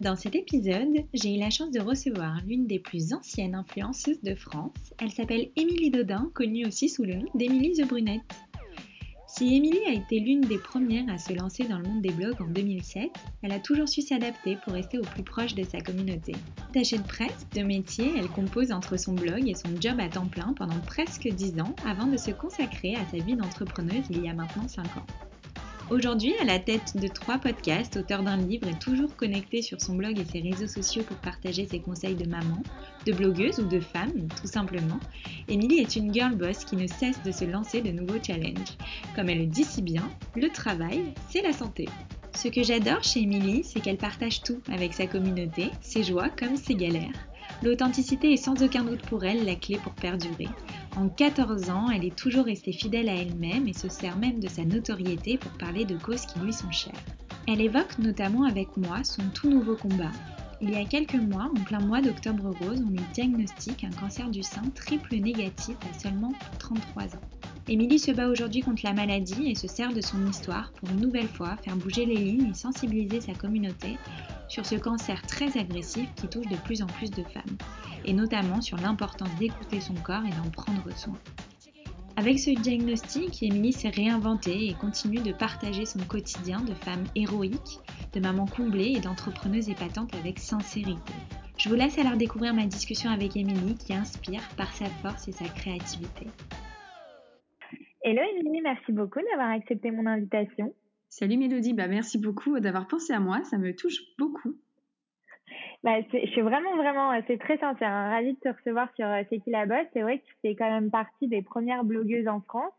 Dans cet épisode, j'ai eu la chance de recevoir l'une des plus anciennes influenceuses de France. Elle s'appelle Émilie Dodin, connue aussi sous le nom d'Émilie The Brunette. Si Émilie a été l'une des premières à se lancer dans le monde des blogs en 2007, elle a toujours su s'adapter pour rester au plus proche de sa communauté. Tachée de presse, de métier, elle compose entre son blog et son job à temps plein pendant presque 10 ans avant de se consacrer à sa vie d'entrepreneuse il y a maintenant 5 ans. Aujourd'hui, à la tête de trois podcasts, auteur d'un livre et toujours connectée sur son blog et ses réseaux sociaux pour partager ses conseils de maman, de blogueuse ou de femme, tout simplement, Émilie est une girl boss qui ne cesse de se lancer de nouveaux challenges. Comme elle le dit si bien, le travail, c'est la santé. Ce que j'adore chez Émilie, c'est qu'elle partage tout avec sa communauté, ses joies comme ses galères. L'authenticité est sans aucun doute pour elle la clé pour perdurer. En 14 ans, elle est toujours restée fidèle à elle-même et se sert même de sa notoriété pour parler de causes qui lui sont chères. Elle évoque notamment avec moi son tout nouveau combat. Il y a quelques mois, en plein mois d'octobre rose, on lui diagnostique un cancer du sein triple négatif à seulement 33 ans. Émilie se bat aujourd'hui contre la maladie et se sert de son histoire pour une nouvelle fois faire bouger les lignes et sensibiliser sa communauté sur ce cancer très agressif qui touche de plus en plus de femmes, et notamment sur l'importance d'écouter son corps et d'en prendre soin. Avec ce diagnostic, Émilie s'est réinventée et continue de partager son quotidien de femme héroïque, de maman comblée et d'entrepreneuse épatante avec sincérité. Je vous laisse alors découvrir ma discussion avec Émilie qui inspire par sa force et sa créativité. Hello Émilie, merci beaucoup d'avoir accepté mon invitation. Salut Mélodie, bah merci beaucoup d'avoir pensé à moi, ça me touche beaucoup. Bah, je suis vraiment, vraiment, euh, c'est très sincère, hein, ravie de te recevoir sur euh, C'est qui la bosse. C'est vrai que tu fais quand même partie des premières blogueuses en France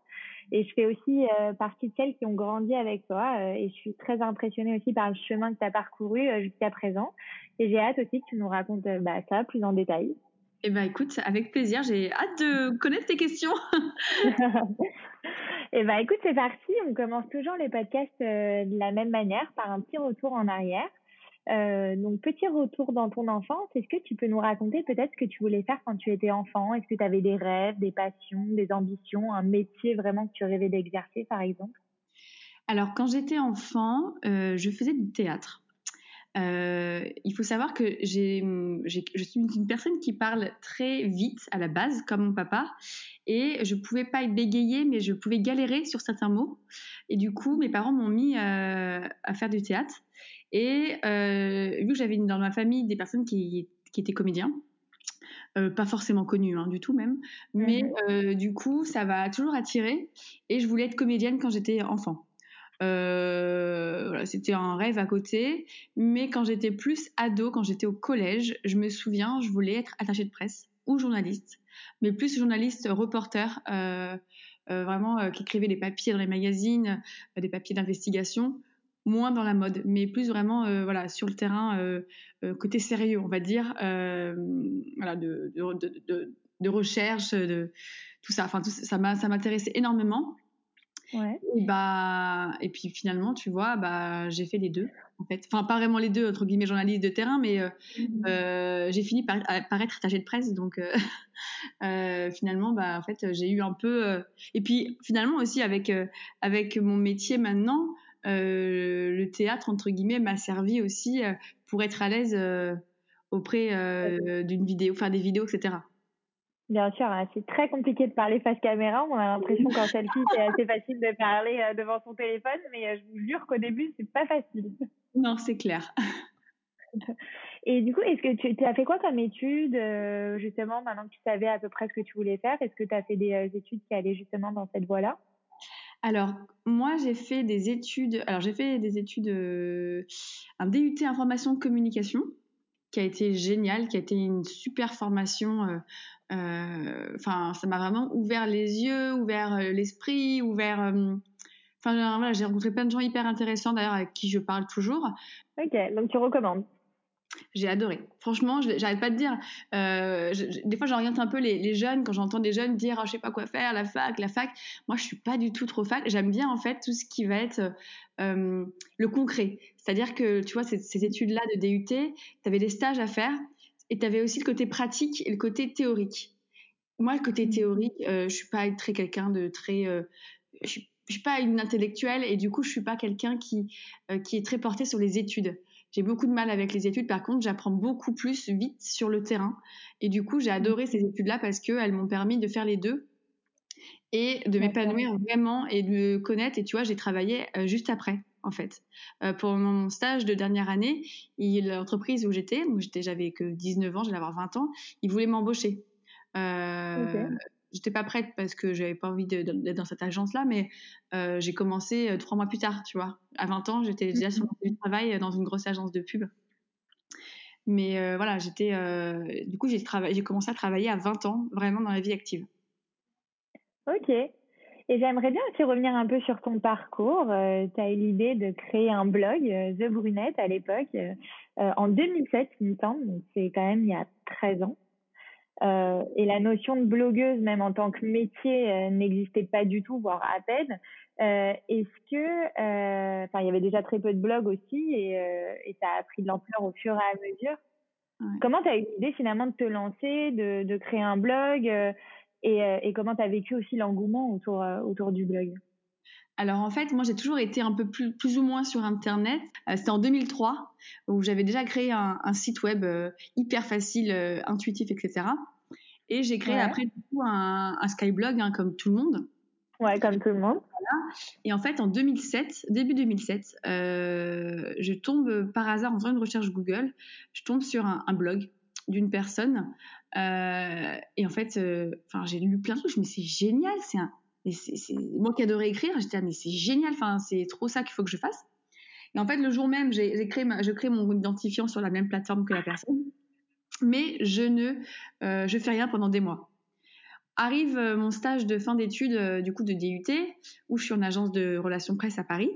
et je fais aussi euh, partie de celles qui ont grandi avec toi et je suis très impressionnée aussi par le chemin que tu as parcouru jusqu'à présent et j'ai hâte aussi que tu nous racontes bah, ça plus en détail. Eh ben écoute, avec plaisir, j'ai hâte de connaître tes questions. Eh ben, écoute, c'est parti. On commence toujours les podcasts euh, de la même manière, par un petit retour en arrière. Euh, donc, petit retour dans ton enfance. Est-ce que tu peux nous raconter peut-être ce que tu voulais faire quand tu étais enfant? Est-ce que tu avais des rêves, des passions, des ambitions, un métier vraiment que tu rêvais d'exercer, par exemple? Alors, quand j'étais enfant, euh, je faisais du théâtre. Euh, il faut savoir que je suis une personne qui parle très vite à la base, comme mon papa, et je pouvais pas être bégayée, mais je pouvais galérer sur certains mots. Et du coup, mes parents m'ont mis à faire du théâtre. Et euh, vu que j'avais dans ma famille des personnes qui, qui étaient comédiens, pas forcément connus hein, du tout même, mais mmh du coup, ça va toujours attirer. Et je voulais être comédienne quand j'étais enfant. Euh, voilà, c'était un rêve à côté. Mais quand j'étais plus ado, quand j'étais au collège, je me souviens, je voulais être attachée de presse ou journaliste, mais plus journaliste reporter, euh, euh, vraiment qui écrivait des papiers dans les magazines, des papiers d'investigation, moins dans la mode, mais plus vraiment voilà sur le terrain côté sérieux, on va dire, voilà de, de, de, de, recherche, de tout ça. Enfin, tout, ça m'intéressait énormément. Ouais. Et bah et puis finalement, tu vois, bah j'ai fait les deux en fait. Enfin pas vraiment les deux entre guillemets journaliste de terrain, mais euh, mmh euh, j'ai fini par, par, être attachée de presse, donc euh, euh, finalement, bah en fait j'ai eu un peu. et puis finalement aussi avec avec mon métier maintenant, le théâtre entre guillemets m'a servi aussi pour être à l'aise auprès d'une vidéo, faire des vidéos, etc. Bien sûr, hein, c'est très compliqué de parler face caméra. On a l'impression qu'en selfie, c'est assez facile de parler euh, devant son téléphone, mais euh, je vous jure qu'au début, c'est pas facile. Non, c'est clair. Et du coup, est-ce que tu, as fait quoi comme études, euh, justement, maintenant que tu savais à peu près ce que tu voulais faire? Est-ce que tu as fait des études qui allaient justement dans cette voie-là? Alors, moi, j'ai fait des études. Alors, j'ai fait des études, un DUT information communication, qui a été génial, qui a été une super formation euh, enfin, ça m'a vraiment ouvert les yeux, ouvert euh, l'esprit, ouvert. Euh, enfin, voilà, j'ai rencontré plein de gens hyper intéressants d'ailleurs avec qui je parle toujours. Ok, donc tu recommandes J'ai adoré. Franchement, j'arrête pas de dire. Euh, des fois, j'oriente un peu les, jeunes quand j'entends des jeunes dire oh, je sais pas quoi faire, la fac, la fac. Moi, je suis pas du tout trop fac. J'aime bien en fait tout ce qui va être euh, le concret. C'est-à-dire que tu vois ces, ces études-là de DUT, tu avais des stages à faire et tu avais aussi le côté pratique et le côté théorique. Moi, le côté mmh. théorique, euh, je suis pas très quelqu'un de très. Je, suis, suis pas une intellectuelle et du coup, je suis pas quelqu'un qui qui est très porté sur les études. J'ai beaucoup de mal avec les études. Par contre, j'apprends beaucoup plus vite sur le terrain. Et du coup, j'ai adoré ces études-là parce qu'elles m'ont permis de faire les deux et de m'épanouir vraiment et de me connaître. Et tu vois, j'ai travaillé euh, juste après, en fait. Euh, pour mon stage de dernière année, l'entreprise où j'étais, j'avais que 19 ans, j'allais avoir 20 ans, ils voulaient m'embaucher. Euh, j'étais pas prête parce que j'avais pas envie d'être dans cette agence-là, mais euh, j'ai commencé euh, trois mois plus tard, tu vois. À 20 ans, j'étais déjà sur mon travail dans une grosse agence de pub. Mais euh, voilà, j'étais. du coup, j'ai j'ai commencé à travailler à 20 ans, vraiment dans la vie active. Ok. Et j'aimerais bien aussi revenir un peu sur ton parcours. tu as eu l'idée de créer un blog, The Brunette, à l'époque, en 2007, il me semble. C'est quand même il y a 13 ans. Euh, et la notion de blogueuse, même en tant que métier, euh, n'existait pas du tout, voire à peine. Euh, Est-ce que, euh, enfin, il y avait déjà très peu de blogs aussi, et, et ça a pris de l'ampleur au fur et à mesure? Comment tu as eu l'idée finalement de te lancer, de, de créer un blog, et, et comment tu as vécu aussi l'engouement autour, autour du blog? Alors en fait, moi j'ai toujours été un peu plus, plus ou moins sur Internet. C'était en 2003 où j'avais déjà créé un, un site web hyper facile, intuitif, etc. Et j'ai créé après du coup un, un Skyblog hein, comme tout le monde. Ouais, comme tout le monde. Voilà. Et en fait, en 2007, début 2007, euh, je tombe par hasard en faisant une recherche Google, je tombe sur un, un blog d'une personne. Euh, et en fait, euh, enfin, j'ai lu plein de trucs. Je me suis dit, c'est génial, c'est un. C'est moi qui adorais écrire. J'étais, ah, mais c'est génial. Enfin, c'est trop ça qu'il faut que je fasse. Et en fait, le jour même, j'ai créé, ma, je crée mon identifiant sur la même plateforme que la personne mais je ne euh, je fais rien pendant des mois. Arrive euh, mon stage de fin d'études euh, du coup de DUT où je suis en agence de relations presse à Paris.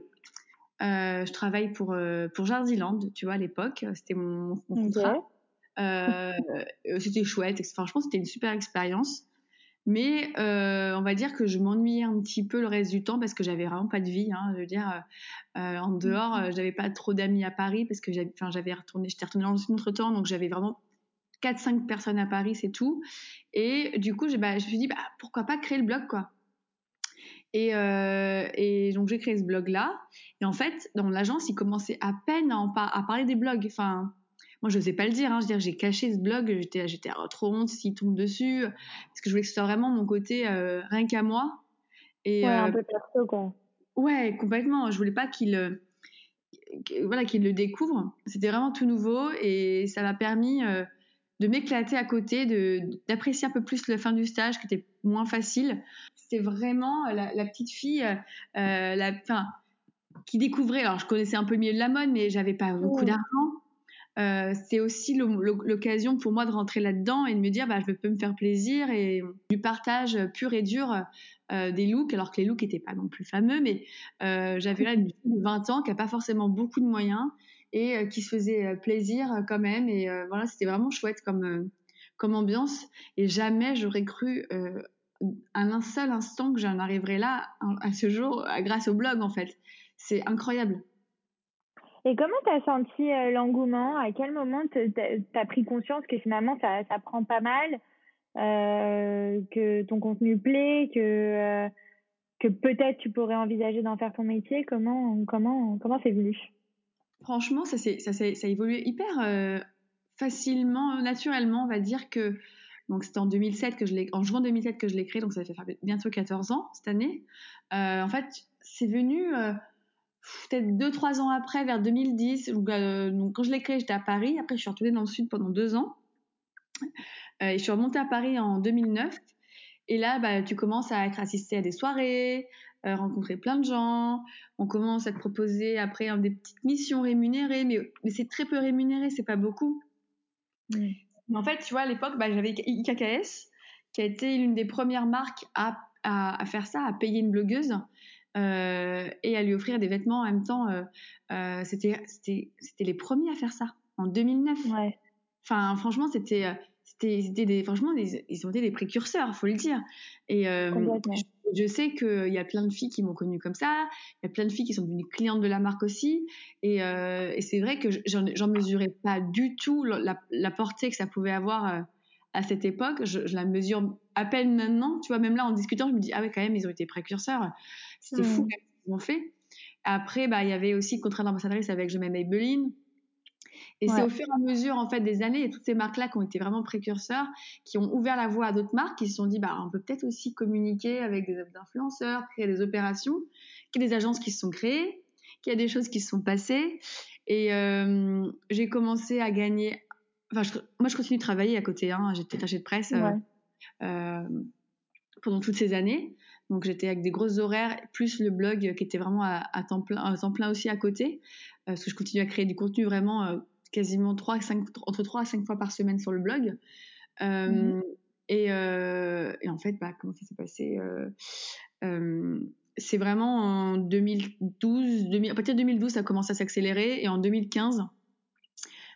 je travaille pour pour Jardiland, tu vois à l'époque, c'était mon, mon contrat. c'était chouette, enfin je pense que c'était une super expérience. Mais on va dire que je m'ennuyais un petit peu le reste du temps parce que j'avais vraiment pas de vie. Hein, je veux dire, en dehors, j'avais pas trop d'amis à Paris parce que j'avais retourné, j'étais retournée dans une autre temps, donc j'avais vraiment 4-5 personnes à Paris, c'est tout. Et du coup, bah, je me suis dit, bah, pourquoi pas créer le blog, quoi. Et, euh, et donc, j'ai créé ce blog-là. Et en fait, dans l'agence, ils commençaient à peine à, à parler des blogs. Enfin, moi, je n'osais pas le dire. Hein. Je veux dire, j'ai caché ce blog. J'étais, j'étais trop honte s'ils tombent dessus. Parce que je voulais que ce soit vraiment mon côté euh, rien qu'à moi. Et, ouais, un euh, peu perso, quoi. Ouais, complètement. Je voulais pas qu'ils voilà, qu'ils le découvrent. C'était vraiment tout nouveau et ça m'a permis de m'éclater à côté, de d'apprécier un peu plus la fin du stage qui était moins facile. C'était vraiment la, la, petite fille, euh, euh la, fin, qui découvrait. Alors je connaissais un peu le milieu de la mode, mais j'avais pas beaucoup d'argent. Euh, c'est aussi l'occasion pour moi de rentrer là-dedans et de me dire bah, je peux me faire plaisir et du partage pur et dur euh, des looks alors que les looks n'étaient pas non plus fameux mais euh, j'avais là une de 20 ans qui a pas forcément beaucoup de moyens et qui se faisait plaisir quand même. Et voilà, c'était vraiment chouette comme, comme ambiance. Et jamais j'aurais cru un seul instant que j'en arriverais là à ce jour grâce au blog en fait. C'est incroyable. Et comment tu as senti l'engouement? À quel moment tu as pris conscience que finalement ça, prend pas mal, euh, que ton contenu plaît, que, que peut-être tu pourrais envisager d'en faire ton métier? Comment comment comment c'est venu? Franchement, ça, ça, ça, a évolué hyper euh, facilement, naturellement. On va dire que donc c'était en 2007 que je l'ai, en juin 2007 que je l'ai créé, donc ça fait bientôt 14 ans cette année. Euh, en fait, c'est venu euh, peut-être 2-3 ans après, vers 2010. Donc, donc quand je l'ai créé, j'étais à Paris. Après, je suis retournée dans le sud pendant deux ans. et je suis remontée à Paris en 2009. Et là, bah, tu commences à être assistée à des soirées, euh, rencontrer plein de gens. On commence à te proposer après des petites missions rémunérées, mais, mais c'est très peu rémunéré, c'est pas beaucoup. Mais en fait, tu vois, à l'époque, bah, j'avais IKKS, qui a été l'une des premières marques à, à, à, faire ça, à payer une blogueuse. Et à lui offrir des vêtements en même temps. c'était, c'était, c'était les premiers à faire ça en 2009. Ouais. Enfin, franchement, c'était c'était des franchement ils ont été des précurseurs faut le dire et je, je, sais qu'il y a plein de filles qui m'ont connue comme ça il y a plein de filles qui sont devenues clientes de la marque aussi et, et c'est vrai que j'en mesurais pas du tout la, la, portée que ça pouvait avoir à cette époque je, je, la mesure à peine maintenant tu vois même là en discutant je me dis ah ouais quand même ils ont été précurseurs c'était fou ce qu'ils ont fait après bah il y avait aussi contrat d'ambassadrice avec Je m'aime Maybelline et c'est au fur et à mesure, en fait, des années, et toutes ces marques-là qui ont été vraiment précurseurs, qui ont ouvert la voie à d'autres marques, qui se sont dit, bah, on peut peut-être aussi communiquer avec des influenceurs, créer des opérations, qu'il y a des agences qui se sont créées, qu'il y a des choses qui se sont passées. Et euh, j'ai commencé à gagner. Enfin, moi, je continue de travailler à côté. Hein. J'étais attachée de presse euh, euh, pendant toutes ces années. Donc j'étais avec des grosses horaires, plus le blog qui était vraiment à, temps, plein, à temps plein aussi à côté, parce que je continue à créer du contenu vraiment quasiment 3 5, entre 3 à 5 fois par semaine sur le blog. Euh, mhm. et, euh, et, en fait, bah, comment ça s'est passé euh, C'est vraiment en 2012, 2000, à partir de 2012, ça a commencé à s'accélérer. Et en 2015,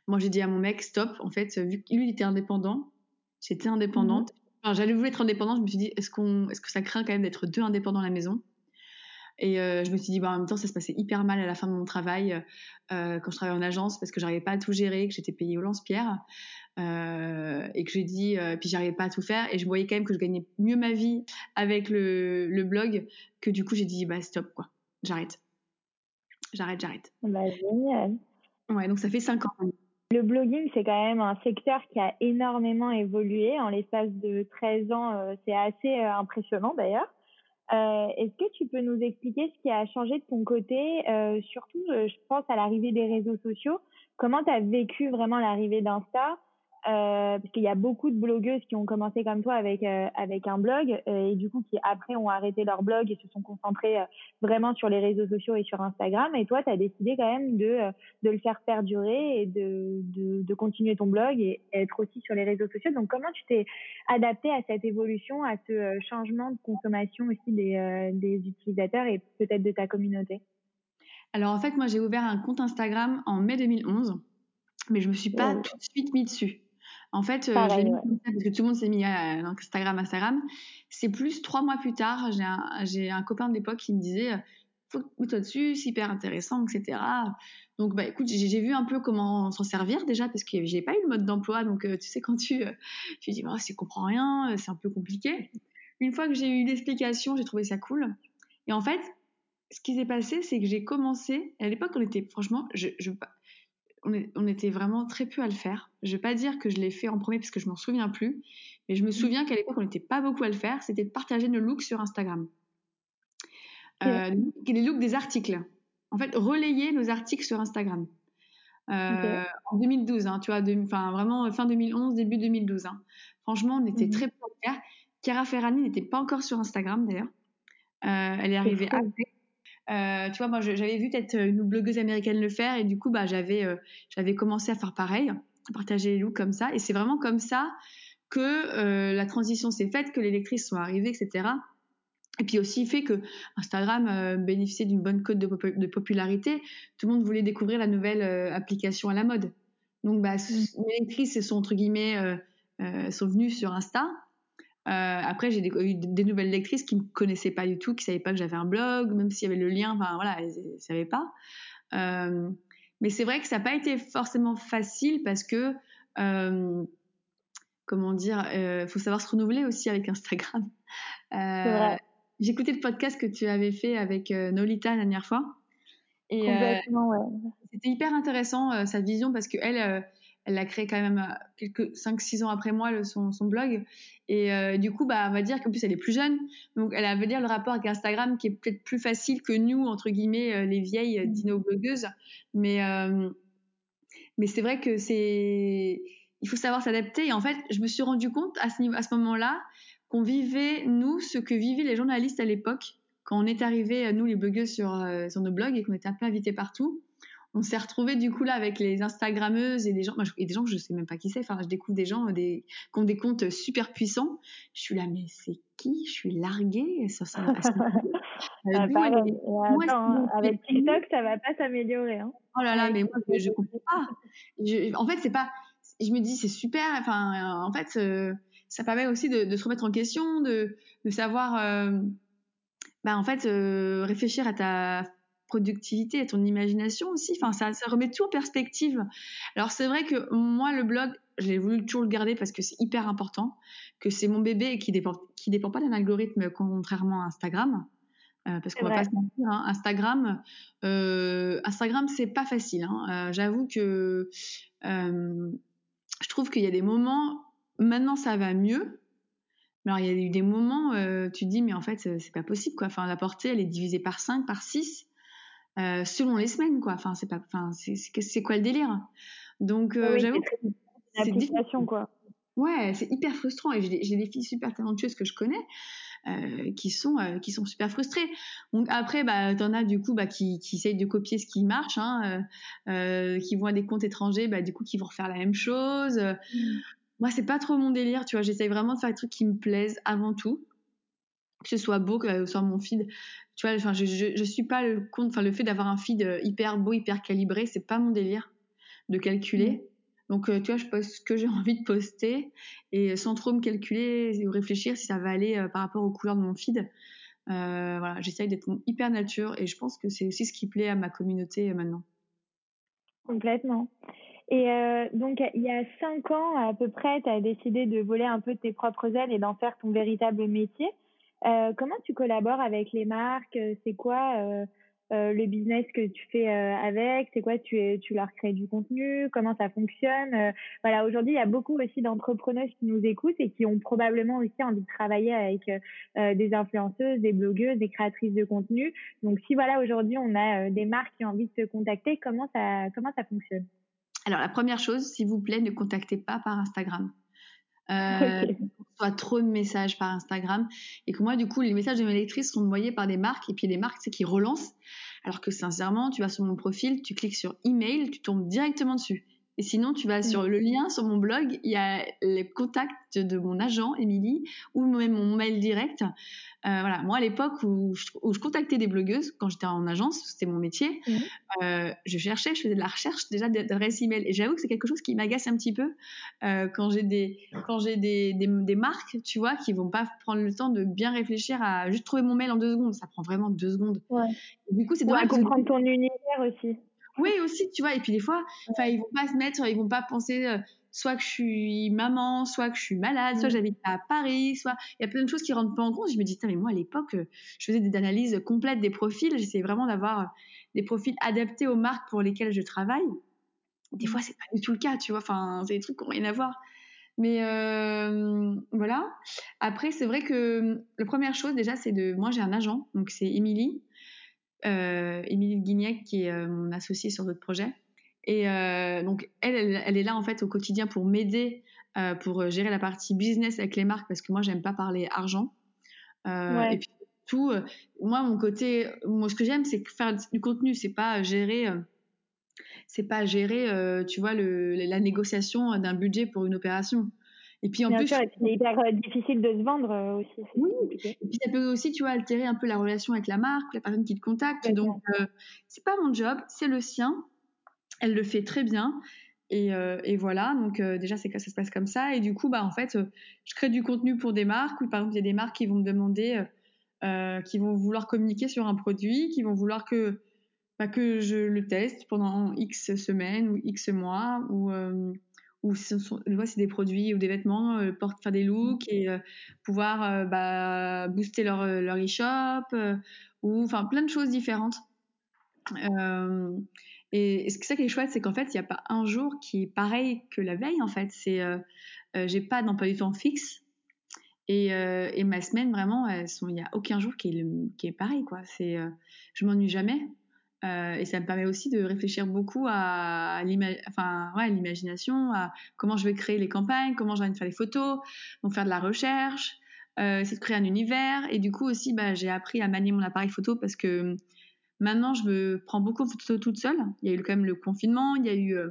moi, j'ai dit à mon mec, stop. En fait, vu que lui, il était indépendant, j'étais indépendante. Mhm. Enfin, j'allais vouloir être indépendante. Je me suis dit, est-ce qu'on, est-ce que ça craint quand même d'être deux indépendants à la maison? Et euh, je me suis dit, bah, en même temps, ça se passait hyper mal à la fin de mon travail euh, quand je travaillais en agence parce que j'arrivais pas à tout gérer, que j'étais payée au lance-pierre euh, et que j'ai dit, euh, puis j'arrivais pas à tout faire et je voyais quand même que je gagnais mieux ma vie avec le, le blog que du coup j'ai dit, bah stop quoi, j'arrête, j'arrête, j'arrête. Bah génial. Ouais, donc ça fait 5 ans. Le blogging, c'est quand même un secteur qui a énormément évolué. En l'espace de 13 ans, c'est assez impressionnant d'ailleurs. Euh, Est-ce que tu peux nous expliquer ce qui a changé de ton côté, euh, surtout, euh, je pense à l'arrivée des réseaux sociaux. Comment tu as vécu vraiment l'arrivée d'Insta? Euh, parce qu'il y a beaucoup de blogueuses qui ont commencé comme toi avec euh, avec un blog euh, et du coup qui après ont arrêté leur blog et se sont concentrés vraiment sur les réseaux sociaux et sur Instagram. Et toi tu as décidé quand même de de le faire perdurer et de de, de continuer ton blog et être aussi sur les réseaux sociaux. Donc comment tu t'es adapté à cette évolution à ce changement de consommation aussi des des utilisateurs et peut-être de ta communauté? Alors en fait moi j'ai ouvert un compte Instagram en mai 2011 mais je me suis pas tout de suite mis dessus en fait, euh, parce que tout le monde s'est mis à Instagram, Instagram. C'est plus trois mois plus tard, j'ai un, copain de l'époque qui me disait faut que toi dessus, c'est hyper intéressant, etc. Donc, bah, écoute, j'ai vu un peu comment s'en servir déjà parce que j'ai pas eu le mode d'emploi. Donc, euh, tu sais, quand tu, euh, tu dis, oh, si comprends rien, c'est un peu compliqué. Une fois que j'ai eu l'explication, j'ai trouvé ça cool. Et en fait, ce qui s'est passé, c'est que j'ai commencé, à l'époque, on était, franchement, je, je, on, était vraiment très peu à le faire. Je vais pas dire que je l'ai fait en premier parce que je m'en souviens plus, mais je me souviens qu'à l'époque, on n'était pas beaucoup à le faire. C'était de partager nos looks sur Instagram. Euh, les looks des articles. En fait, relayer nos articles sur Instagram. Euh, en 2012, hein, tu vois, enfin vraiment fin 2011, début 2012. Hein. Franchement, on était mhm. très peu à le faire. Chiara Ferrani n'était pas encore sur Instagram d'ailleurs. Euh, elle est arrivée après. Euh, tu vois, moi, j'avais vu peut-être une blogueuse américaine le faire et du coup, bah, j'avais, euh, j'avais commencé à faire pareil, à partager les looks comme ça. Et c'est vraiment comme ça que euh, la transition s'est faite, que les lectrices sont arrivées, etc. Et puis aussi fait que Instagram bénéficiait d'une bonne cote de, de, popularité. Tout le monde voulait découvrir la nouvelle application à la mode. Donc, bah, mmh. les lectrices sont entre guillemets sont venues sur Insta. Euh, après, j'ai eu des, nouvelles lectrices qui me connaissaient pas du tout, qui savaient pas que j'avais un blog, même s'il y avait le lien, enfin voilà, elles, ne savaient pas. Euh, mais c'est vrai que ça n'a pas été forcément facile parce que, euh, comment dire, il faut savoir se renouveler aussi avec Instagram. Écouté le podcast que tu avais fait avec Nolita la dernière fois. Et Complètement, ouais. C'était hyper intéressant sa vision parce que elle, elle l'a créé quand même euh, quelques 5-6 ans après moi, le, son, son, blog. Et euh, du coup, bah, on va dire qu'en plus, elle est plus jeune. Donc, elle veut dire le rapport avec Instagram qui est peut-être plus facile que nous, entre guillemets, euh, les vieilles mmh. dino-blogueuses. Mais, mais c'est vrai que c'est. Il faut savoir s'adapter. Et en fait, je me suis rendu compte à ce, niveau, à ce moment-là qu'on vivait, nous, ce que vivaient les journalistes à l'époque, quand on est arrivé, nous, les blogueuses, sur, sur nos blogs et qu'on était un peu invités partout on s'est retrouvé du coup là avec les Instagrammeuses et des gens, moi, et des gens que je sais même pas qui c'est. Enfin, je découvre des gens des, qui ont des comptes super puissants. Je suis là, mais c'est qui? Je suis larguée. Ça, ça, ça, ah, moi, hein, avec TikTok, ça va pas s'améliorer. Hein. Oh là là, mais moi, je, je comprends pas. Je, en fait, c'est pas. Je me dis, c'est super. Enfin, en fait, euh, ça permet aussi de, de, se remettre en question, de, de savoir. Euh, bah, en fait, euh, réfléchir à ta productivité, à ton imagination aussi. Enfin, ça, ça remet tout en perspective. Alors, c'est vrai que moi, le blog, j'ai voulu toujours le garder parce que c'est hyper important, que c'est mon bébé et qui dépend, qui dépend pas d'un algorithme contrairement à Instagram. Euh, parce qu'on va pas se mentir, hein, Instagram, euh, Instagram c'est pas facile. Hein. Euh, J'avoue que euh, je trouve qu'il y a des moments, maintenant ça va mieux, mais alors il y a eu des moments, tu te dis mais en fait c'est pas possible quoi. Enfin la portée elle est divisée par 5, par 6 euh, selon les semaines, quoi. Enfin, c'est pas, enfin, c'est quoi le délire? Donc, euh, oui, j'avoue, c'est difficile, quoi. Ouais, c'est hyper frustrant. Et j'ai des filles super talentueuses que je connais. Euh, qui sont euh, qui sont super frustrées. Donc après, bah, t'en as du coup bah, qui, qui essayent de copier ce qui marche, hein, euh, qui vont à des comptes étrangers, bah, du coup qui vont refaire la même chose. Mmh. Moi, c'est pas trop mon délire, tu vois. J'essaye vraiment de faire des trucs qui me plaisent avant tout que ce soit beau, que ce soit mon feed. Tu vois, enfin, je, je, je suis pas le compte, enfin, le fait d'avoir un feed euh, hyper beau, hyper calibré, c'est pas mon délire de calculer. Mmh. Donc, euh, tu vois, je poste ce que j'ai envie de poster et sans trop me calculer ou réfléchir si ça va aller euh, par rapport aux couleurs de mon feed. Euh, voilà, j'essaye d'être hyper nature et je pense que c'est aussi ce qui plaît à ma communauté maintenant. Complètement. Et euh, donc, il y a cinq ans à peu près, tu as décidé de voler un peu tes propres ailes et d'en faire ton véritable métier. Euh, comment tu collabores avec les marques? C'est quoi euh, euh, le business que tu fais euh, avec? C'est quoi tu, tu leur crées du contenu? Comment ça fonctionne? Euh, Voilà, aujourd'hui, il y a beaucoup aussi d'entrepreneurs qui nous écoutent et qui ont probablement aussi envie de travailler avec des influenceuses, des blogueuses, des créatrices de contenu. Donc, si voilà, aujourd'hui, on a des marques qui ont envie de te contacter, comment ça, comment ça fonctionne? Alors, la première chose, s'il vous plaît, ne contactez pas par Instagram. Euh, okay. soit trop de messages par Instagram. Et que moi du coup les messages de mes lectrices sont envoyés par des marques et puis les marques c'est qui relancent. Alors que sincèrement tu vas sur mon profil tu cliques sur email tu tombes directement dessus et sinon, tu vas sur le lien sur mon blog, il y a les contacts de mon agent, Émilie, ou même mon mail direct. Euh, voilà, moi à l'époque où je, où je, contactais des blogueuses, quand j'étais en agence, c'était mon métier, mmh. euh, je cherchais, je faisais de la recherche déjà d'adresse email. Et j'avoue que c'est quelque chose qui m'agace un petit peu euh, quand j'ai des quand j'ai des, des, des, marques, tu vois, qui vont pas prendre le temps de bien réfléchir à juste trouver mon mail en deux secondes. Ça prend vraiment deux secondes. Ouais. du coup, c'est. Ouais, comprendre ton univers aussi. Oui, aussi, tu vois. Et puis des fois, enfin, ils vont pas se mettre, ils vont pas penser euh, soit que je suis maman, soit que je suis malade, soit j'habite pas à Paris, soit il y a plein de choses qui rentrent pas en compte. Je me dis, mais moi à l'époque, euh, je faisais des analyses complètes des profils. J'essayais vraiment d'avoir euh, des profils adaptés aux marques pour lesquelles je travaille. Des fois, c'est pas du tout le cas, tu vois. Enfin, c'est des trucs qui n'ont rien à voir. Mais euh, voilà. Après, c'est vrai que la première chose déjà, c'est de, moi j'ai un agent, donc c'est Émilie Émilie Guignac, qui est euh, mon associée sur d'autres projets. Et euh, donc, elle, elle, elle, est là en fait au quotidien pour m'aider, euh, pour gérer la partie business avec les marques, parce que moi, j'aime pas parler argent. Euh, ouais. Et puis, tout, euh, moi, mon côté, moi, ce que j'aime, c'est faire du contenu, c'est pas gérer, c'est pas gérer, tu vois, le, la négociation d'un budget pour une opération. Et puis en Bien plus, sûr, c'est hyper euh, difficile de se vendre euh, aussi. Oui. Compliqué. Et puis ça peut aussi, tu vois, altérer un peu la relation avec la marque, la personne qui te contacte. Donc euh, c'est pas mon job, c'est le sien. Elle le fait très bien. Et, euh, et voilà, donc déjà c'est que ça se passe comme ça. Et du coup, bah en fait, je crée du contenu pour des marques. Ou par exemple, il y a des marques qui vont me demander, qui vont vouloir communiquer sur un produit, qui vont vouloir que bah, que je le teste pendant X semaines ou X mois ou ou ce c'est des produits ou des vêtements, euh, faire des looks et euh, pouvoir euh, bah, booster leur, e-shop ou enfin plein de choses différentes. et, ce qui est chouette, c'est qu'en fait, il n'y a pas un jour qui est pareil que la veille. En fait, c'est j'ai pas d'emploi du temps fixe. Et, ma semaine, vraiment, il n'y a aucun jour qui est, pareil. Quoi. C'est, je m'ennuie jamais. Euh, et ça me permet aussi de réfléchir beaucoup à enfin, ouais, l'imagination, à comment je vais créer les campagnes, comment j'ai envie de faire les photos, donc faire de la recherche, euh, c'est de créer un univers. Et du coup aussi, bah, j'ai appris à manier mon appareil photo parce que Maintenant, je me prends beaucoup de photos toute seule. Il y a eu quand même le confinement, il y a eu euh,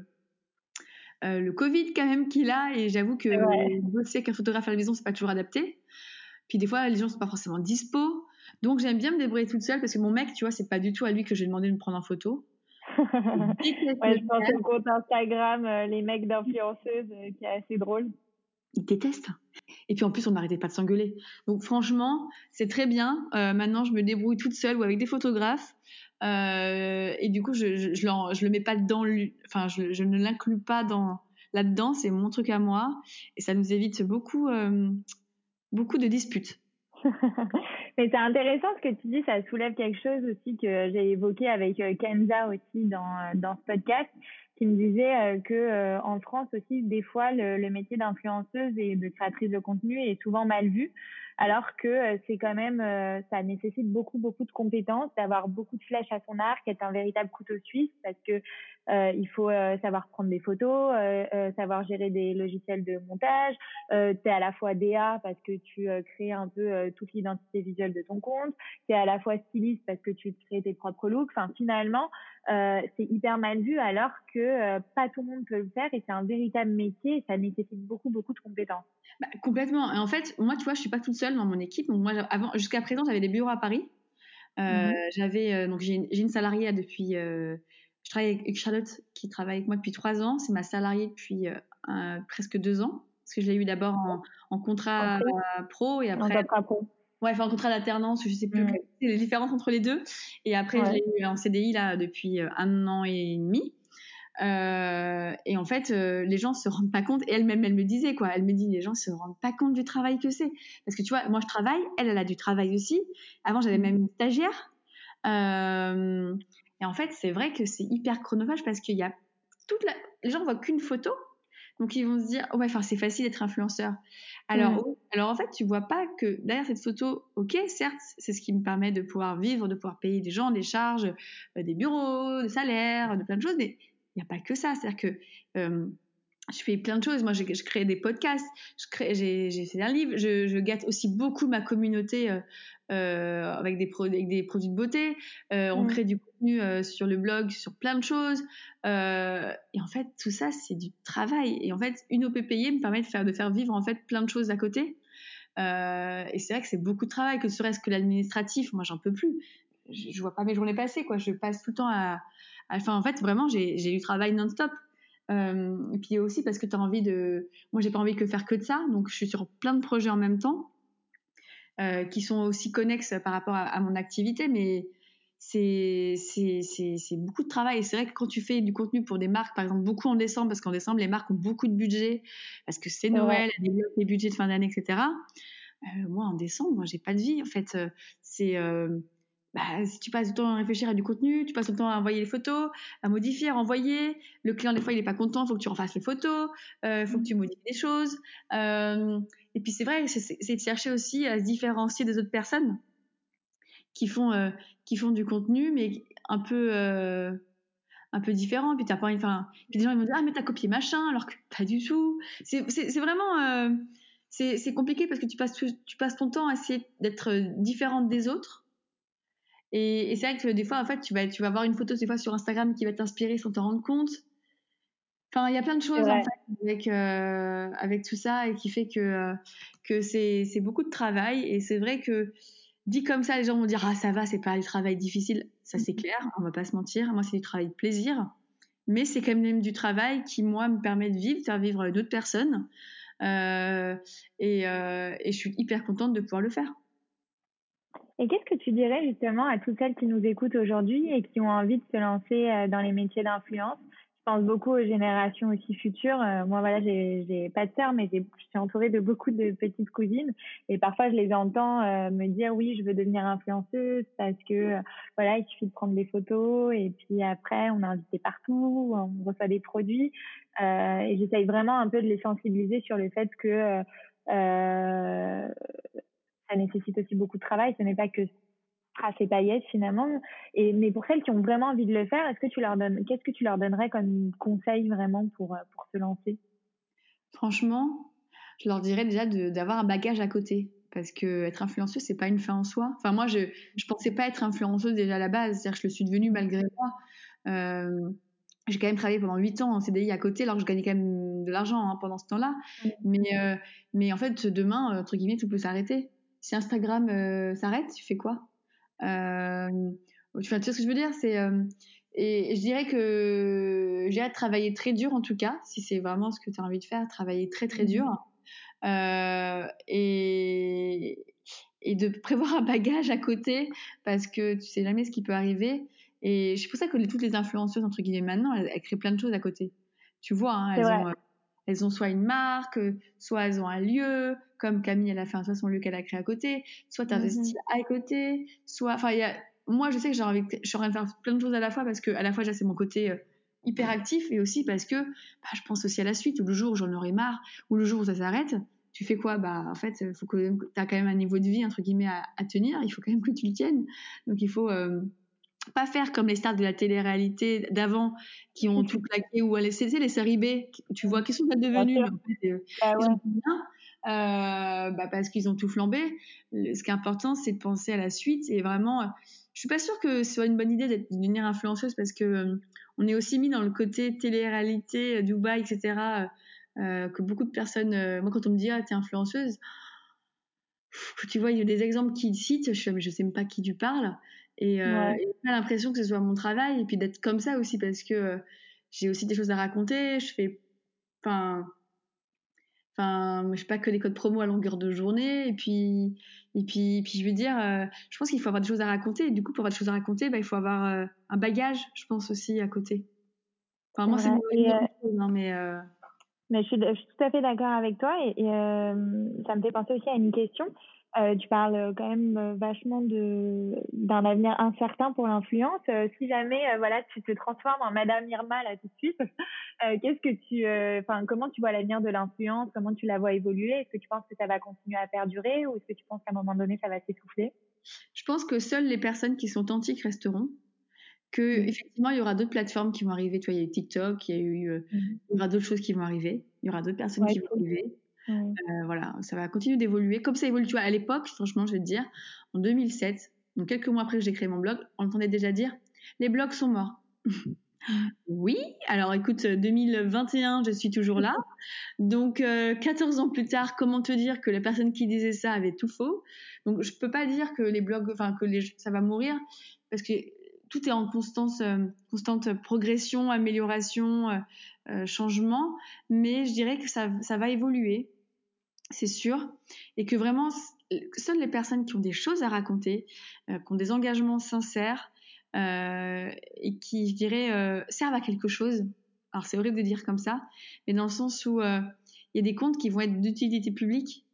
euh, le Covid quand même qui est là, et j'avoue que Ouais. bosser avec un photographe à la maison, c'est pas toujours adapté. Puis des fois, les gens sont pas forcément dispo. Donc j'aime bien me débrouiller toute seule parce que mon mec, tu vois, c'est pas du tout à lui que j'ai demandé de me prendre en photo. Ouais, je pense au compte Instagram, euh, les mecs d'influenceuses, euh, qui est assez drôle. Il déteste. Et puis en plus, on n'arrêtait pas de s'engueuler. Donc franchement, c'est très bien. Euh, maintenant, je me débrouille toute seule ou avec des photographes. Et du coup, je, je, je, l'en- je le mets pas dedans. Enfin, je, je ne l'inclus pas dans là-dedans. C'est mon truc à moi. Et ça nous évite beaucoup, beaucoup de disputes. Mais c'est intéressant ce que tu dis, ça soulève quelque chose aussi que j'ai évoqué avec euh, Kenza aussi dans, euh, dans ce podcast, qui me disait euh, que euh, en France aussi, des fois, le, le métier d'influenceuse et de créatrice de contenu est souvent mal vu, alors que euh, c'est quand même, ça nécessite beaucoup, beaucoup de compétences, d'avoir beaucoup de flèches à son arc, être un véritable couteau suisse, parce que euh, il faut euh, savoir prendre des photos, euh, savoir gérer des logiciels de montage, euh, tu à la fois DA parce que tu crées un peu toute l'identité visuelle de ton compte, tu à la fois styliste parce que tu crées tes propres looks. Enfin, finalement, euh, c'est hyper mal vu alors que euh, pas tout le monde peut le faire et c'est un véritable métier et ça nécessite beaucoup, beaucoup de compétences. Bah, complètement. Et en fait, moi, tu vois, je suis pas toute seule dans mon équipe. Donc moi, avant, jusqu'à présent, j'avais des bureaux à Paris. Euh, Mhm. J'avais donc j'ai une, salariée depuis. je travaille avec Charlotte qui travaille avec moi depuis trois ans. C'est ma salariée depuis un- presque deux ans parce que je l'ai eu d'abord en, en contrat En pro, pro et en après contrat pro. Ouais, enfin en contrat d'alternance. Je sais plus Mm. quelle est la différence entre les deux. Et après, je l'ai eu en CDI là depuis euh, un an et demi. Euh, et en fait, euh, les gens se rendent pas compte. Et elle-même, elle me disait quoi. Elle me dit, les gens se rendent pas compte du travail que c'est. Parce que tu vois, moi je travaille, elle, elle a du travail aussi. Avant, j'avais Mm. même une stagiaire. Euh, et en fait, c'est vrai que c'est hyper chronophage parce qu'il y a toute la... les gens voient qu'une photo, donc ils vont se dire ouais, enfin c'est facile d'être influenceur. Alors, alors en fait, tu vois pas que derrière cette photo, ok, certes, c'est ce qui me permet de pouvoir vivre, de pouvoir payer des gens, des charges, euh, des bureaux, des salaires, de plein de choses, mais il n'y a pas que ça. C'est-à-dire que euh, je fais plein de choses. Moi, je, je crée des podcasts, j'ai, fait un livre, je, je gâte aussi beaucoup ma communauté euh, euh, avec, des pro- avec des produits de beauté. Euh, on Mm. crée du contenu euh, sur le blog, sur plein de choses. Et en fait, tout ça, c'est du travail. Et en fait, une OP payée me permet de faire, de faire vivre en fait plein de choses à côté. Et c'est vrai que c'est beaucoup de travail, que serait-ce que l'administratif, moi, j'en peux plus. Je, je vois pas mes journées passer, quoi. Je passe tout le temps à. à- Enfin, en fait, vraiment, j'ai, j'ai du travail non-stop. Euh, et puis aussi parce que tu as envie de. Moi, j'ai pas envie de faire que de ça, donc je suis sur plein de projets en même temps euh, qui sont aussi connexes par rapport à, à mon activité, mais c'est beaucoup de travail. Et c'est vrai que quand tu fais du contenu pour des marques, par exemple, beaucoup en décembre, parce qu'en décembre, les marques ont beaucoup de budget, parce que c'est. Noël, elles développent les budgets de fin d'année, etc. Euh, moi, en décembre, moi, j'ai pas de vie. En fait, c'est bah, si tu passes du temps à réfléchir à du contenu, tu passes le temps à envoyer les photos, à modifier, à renvoyer. Le client, des fois, il est pas content, il faut que tu refasses les photos, il euh, faut que tu modifies des choses. Euh, et puis, c'est vrai, c'est de chercher aussi à se différencier des autres personnes qui font, euh, qui font du contenu, mais un peu, euh, un peu différent. Puis, t'as pas, enfin, puis des gens ils vont dire, ah, mais t'as copié machin, alors que pas du tout. C'est c'est vraiment. C'est compliqué parce que tu passes, tu passes ton temps à essayer d'être différente des autres. Et, et c'est vrai que des fois, en fait, tu vas, tu vas voir une photo des fois sur Instagram qui va t'inspirer sans t'en rendre compte. Enfin, il y a plein de choses en fait avec euh, avec tout ça et qui fait que euh, que c'est beaucoup de travail et c'est vrai que dit comme ça, les gens vont dire ah ça va, c'est pas du travail difficile. Ça c'est clair, on va pas se mentir. Moi, c'est du travail de plaisir, mais c'est quand même du travail qui moi me permet de vivre, de faire vivre d'autres personnes. Euh, et, euh, et je suis hyper contente de pouvoir le faire. Et qu'est-ce que tu dirais justement à toutes celles qui nous écoutent aujourd'hui et qui ont envie de se lancer euh, dans les métiers d'influence? Je pense beaucoup aux générations aussi futures. Euh, moi, voilà, j'ai pas de sœur, mais je suis entourée de beaucoup de petites cousines. Et parfois je les entends euh, me dire oui, je veux devenir influenceuse parce que voilà, il suffit de prendre des photos et puis après on est invité partout, on reçoit des produits. Et j'essaye vraiment un peu de les sensibiliser sur le fait que euh, ça nécessite aussi beaucoup de travail. Ce n'est pas que tracer paillettes finalement. Et mais pour celles qui ont vraiment envie de le faire, est-ce que tu leur donnes, qu'est-ce que tu leur donnerais comme conseil vraiment pour pour se lancer? Franchement, je leur dirais déjà d'avoir un bagage à côté parce que être influenceuse c'est pas une fin en soi. Enfin moi je je pensais pas être influenceuse déjà à la base, c'est-à-dire que je le suis devenue malgré moi. Euh, j'ai quand même travaillé pendant 8 ans en CDI à côté alors que je gagnais quand même de l'argent hein, pendant ce temps-là. Mais euh, mais en fait demain entre guillemets tout peut s'arrêter. Si Instagram euh, s'arrête, tu fais quoi? Euh, tu, vois, tu ce que je veux dire? C'est et je dirais que j'ai hâte de travailler très dur en tout cas, si c'est vraiment ce que tu as envie de faire, travailler très très dur. Euh, et, et de prévoir un bagage à côté parce que tu sais jamais ce qui peut arriver. Et c'est pour ça que toutes les influenceuses, entre guillemets, maintenant, elles, créent plein de choses à côté. Tu vois, hein, elles, ont, euh, elles ont soit une marque, soit elles ont un lieu, comme Camille, elle a fait un son lieu qu'elle a créé à côté, soit tu investis à côté, soit. Enfin, il y a moi, je sais que j'ai envie, je suis en train de faire plein de choses à la fois parce que à la fois, c'est mon côté euh, hyper actif et aussi parce que bah, je pense aussi à la suite, ou le jour où j'en aurai marre, ou le jour où ça s'arrête, tu fais quoi? Bah, en fait, il faut que tu as quand même un niveau de vie, entre guillemets, à, tenir, il faut quand même que tu le tiennes. Donc, il faut. Euh, pas faire comme les stars de la télé-réalité d'avant qui ont tout claqué ou aller c'est les séries B tu vois qui ont bien euh, bah parce qu'ils ont tout flambé ce qui est important c'est de penser à la suite et vraiment je suis pas sûre que ce soit une bonne idée d'être devenir influenceuse parce que euh, on est aussi mis dans le côté télé-réalité, euh, Dubaï, etc. Euh, que beaucoup de personnes. moi, quand on me dit ah t'es influenceuse, tu vois, il y a des exemples qu'ils citent, je mais je sais même pas qui tu parles. Et, j'ai l'impression que ce soit mon travail et puis d'être comme ça aussi parce que j'ai aussi des choses à raconter. Je fais, enfin, Enfin, je sais pas que les codes promo à longueur de journée. Et puis, et puis, puis je veux dire, euh, je pense qu'il faut avoir des choses à raconter. Et du coup, pour avoir des choses à raconter, bah, il faut avoir euh, un bagage, je pense aussi à côté. Enfin, moi, c'est chose, hein, mais. Mais je suis, je suis, tout à fait d'accord avec toi et, et ça me fait penser aussi à une question. Euh, tu parles quand même euh, vachement de d'un avenir incertain pour l'influence. Euh, si jamais voilà tu te transformes en Madame Irma là tout de suite, qu'est-ce que tu, enfin comment tu vois l'avenir de l'influence? Comment tu la vois évoluer? Est-ce que tu penses que ça va continuer à perdurer ou est-ce que tu penses qu'à un moment donné ça va s'essouffler? Je pense que seules les personnes qui sont authentiques resteront. Que mmh. effectivement il y aura d'autres plateformes qui vont arriver. Tu vois, il y a eu TikTok, il y a eu, mmh. il y aura d'autres choses qui vont arriver. Il y aura d'autres personnes qui vont arriver. Euh, voilà, ça va continuer d'évoluer. Comme ça évolue, tu vois, à l'époque, franchement, je vais te dire, en 2007, donc quelques mois après que j'ai créé mon blog, on entendait déjà dire les blogs sont morts. oui, alors écoute, 2021, je suis toujours là. Donc, 14 euh, ans plus tard, comment te dire que la personne qui disait ça avait tout faux? Donc, je peux pas dire que les blogs, enfin, que les, ça va mourir, parce que tout est en constante, euh, constante progression, amélioration, changement, mais je dirais que ça, ça va évoluer c'est sûr, et que vraiment seules les personnes qui ont des choses à raconter, euh, qui ont des engagements sincères euh, et qui, je dirais, euh, servent à quelque chose. Alors c'est horrible de dire comme ça, mais dans le sens où il y a des comptes qui vont être d'utilité publique,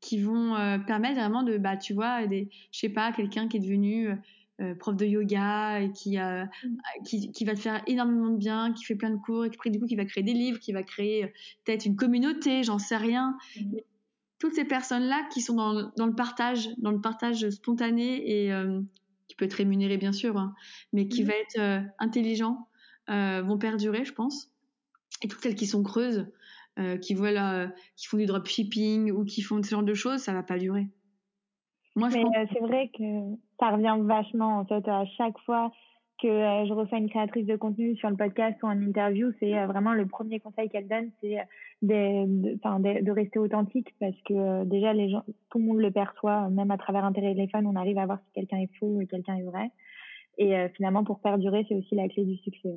qui vont permettre vraiment de, bah, tu vois, des, je sais pas, quelqu'un qui est devenu euh, prof de yoga et qui, euh, mm. qui, qui, va te faire énormément de bien, qui fait plein de cours et qui, du coup, qui va créer des livres, qui va créer euh, peut-être une communauté, j'en sais rien. Mm. Toutes ces personnes-là qui sont dans, dans, le partage, dans le partage spontané et qui peut être rémunéré bien sûr, hein, mais qui mm. va être intelligent, vont perdurer, je pense. Et toutes celles qui sont creuses, qui qui font du dropshipping ou qui font ce genre de choses, ça va pas durer. Moi, Mais euh, c'est vrai que ça revient vachement en fait à chaque fois que euh, je reçois une créatrice de contenu sur le podcast ou en interview, c'est euh, vraiment le premier conseil qu'elle donne, c'est de, de, de, rester authentique parce que déjà les gens, tout le monde le perçoit, même à travers un téléphone, on arrive à voir si quelqu'un est faux et quelqu'un est vrai. Et finalement, pour perdurer, c'est aussi la clé du succès.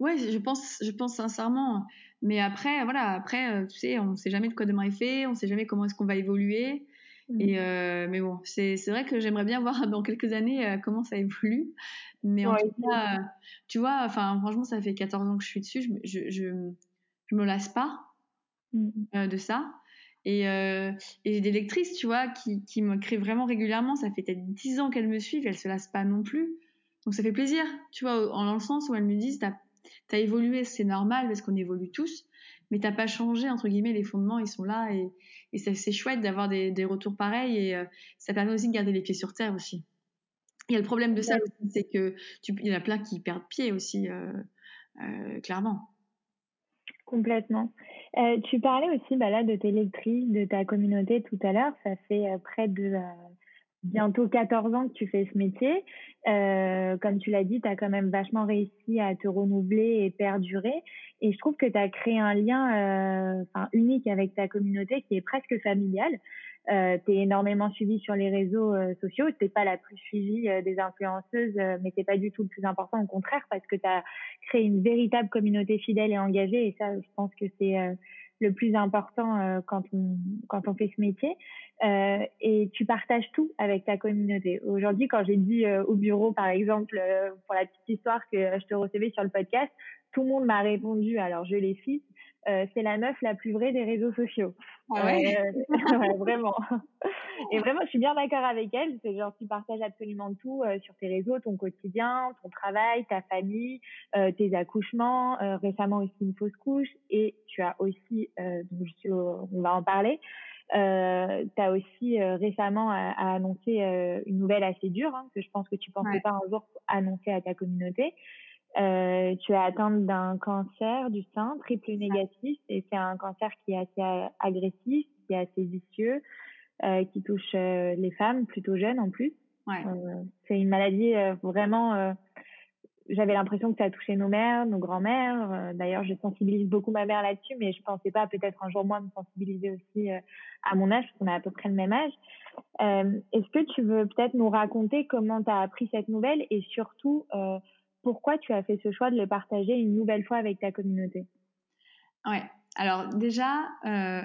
Ouais, je pense, je pense sincèrement. Mais après, voilà, après, tu sais, on ne sait jamais de quoi demain est fait, on ne sait jamais comment est-ce qu'on va évoluer. Et mmh. euh, mais bon, c'est vrai que j'aimerais bien voir dans quelques années euh, comment ça évolue. Mais en tout cas, tu vois, enfin franchement, ça fait 14 ans que je suis dessus, je je je, je me lasse pas mmh. euh, de ça. Et, et j'ai des lectrices, tu vois, qui, qui m'écrivent vraiment régulièrement. Ça fait peut-être 10 ans qu'elles me suivent, elles se lassent pas non plus. Donc ça fait plaisir, tu vois, en, dans le sens où elles me disent, t'as as évolué, c'est normal parce qu'on évolue tous mais t'as pas changé entre guillemets les fondements ils sont là et, et c'est chouette d'avoir des, des, retours pareils et euh, ça permet aussi de garder les pieds sur terre aussi il y a le problème de ça aussi c'est que tu il y en a plein qui perdent pied aussi euh, euh, clairement Complètement. Tu parlais aussi bah là, de tes lectrices, de ta communauté tout à l'heure. Ça fait près de bientôt 14 ans que tu fais ce métier. Euh, comme tu l'as dit, tu as quand même vachement réussi à te renouveler et perdurer. Et je trouve que tu as créé un lien euh, unique avec ta communauté qui est presque familial. Euh, tu es énormément suivi sur les réseaux euh, sociaux. Tu pas la plus suivie euh, des influenceuses, euh, mais c'est pas du tout le plus important, au contraire, parce que tu as créé une véritable communauté fidèle et engagée. Et ça, je pense que c'est le plus important quand, on, quand on fait ce métier. et tu partages tout avec ta communauté. Aujourd'hui, quand j'ai dit au bureau, par exemple, pour la petite histoire que je te recevais sur le podcast, tout le monde m'a répondu, alors je les cite, euh, c'est la meuf la plus vraie des réseaux sociaux. Ah ouais, euh, ouais vraiment. Et vraiment, je suis bien d'accord avec elle. C'est genre, tu partages absolument tout euh, sur tes réseaux, ton quotidien, ton travail, ta famille, euh, tes accouchements, euh, récemment aussi une fausse couche. Et tu as aussi, donc je, on va en parler, euh, tu as aussi récemment annoncé une nouvelle assez dure, hein, que je pense que tu pensais ouais. pas un jour annoncer à ta communauté. Euh, tu es atteinte d'un cancer du sein triple négatif et c'est un cancer qui est assez agressif, qui est assez vicieux, euh, qui touche euh, les femmes plutôt jeunes en plus. Ouais. Euh, c'est une maladie euh, vraiment. euh, J'avais l'impression que ça a touché nos mères, nos grands-mères. Euh, D'ailleurs, je sensibilise beaucoup ma mère là-dessus, mais je pensais pas peut-être un jour moi me sensibiliser aussi à mon âge, parce qu'on a à peu près le même âge. Est-ce que tu veux peut-être nous raconter comment tu as appris cette nouvelle et surtout pourquoi tu as fait ce choix de le partager une nouvelle fois avec ta communauté? Ouais, alors déjà, euh,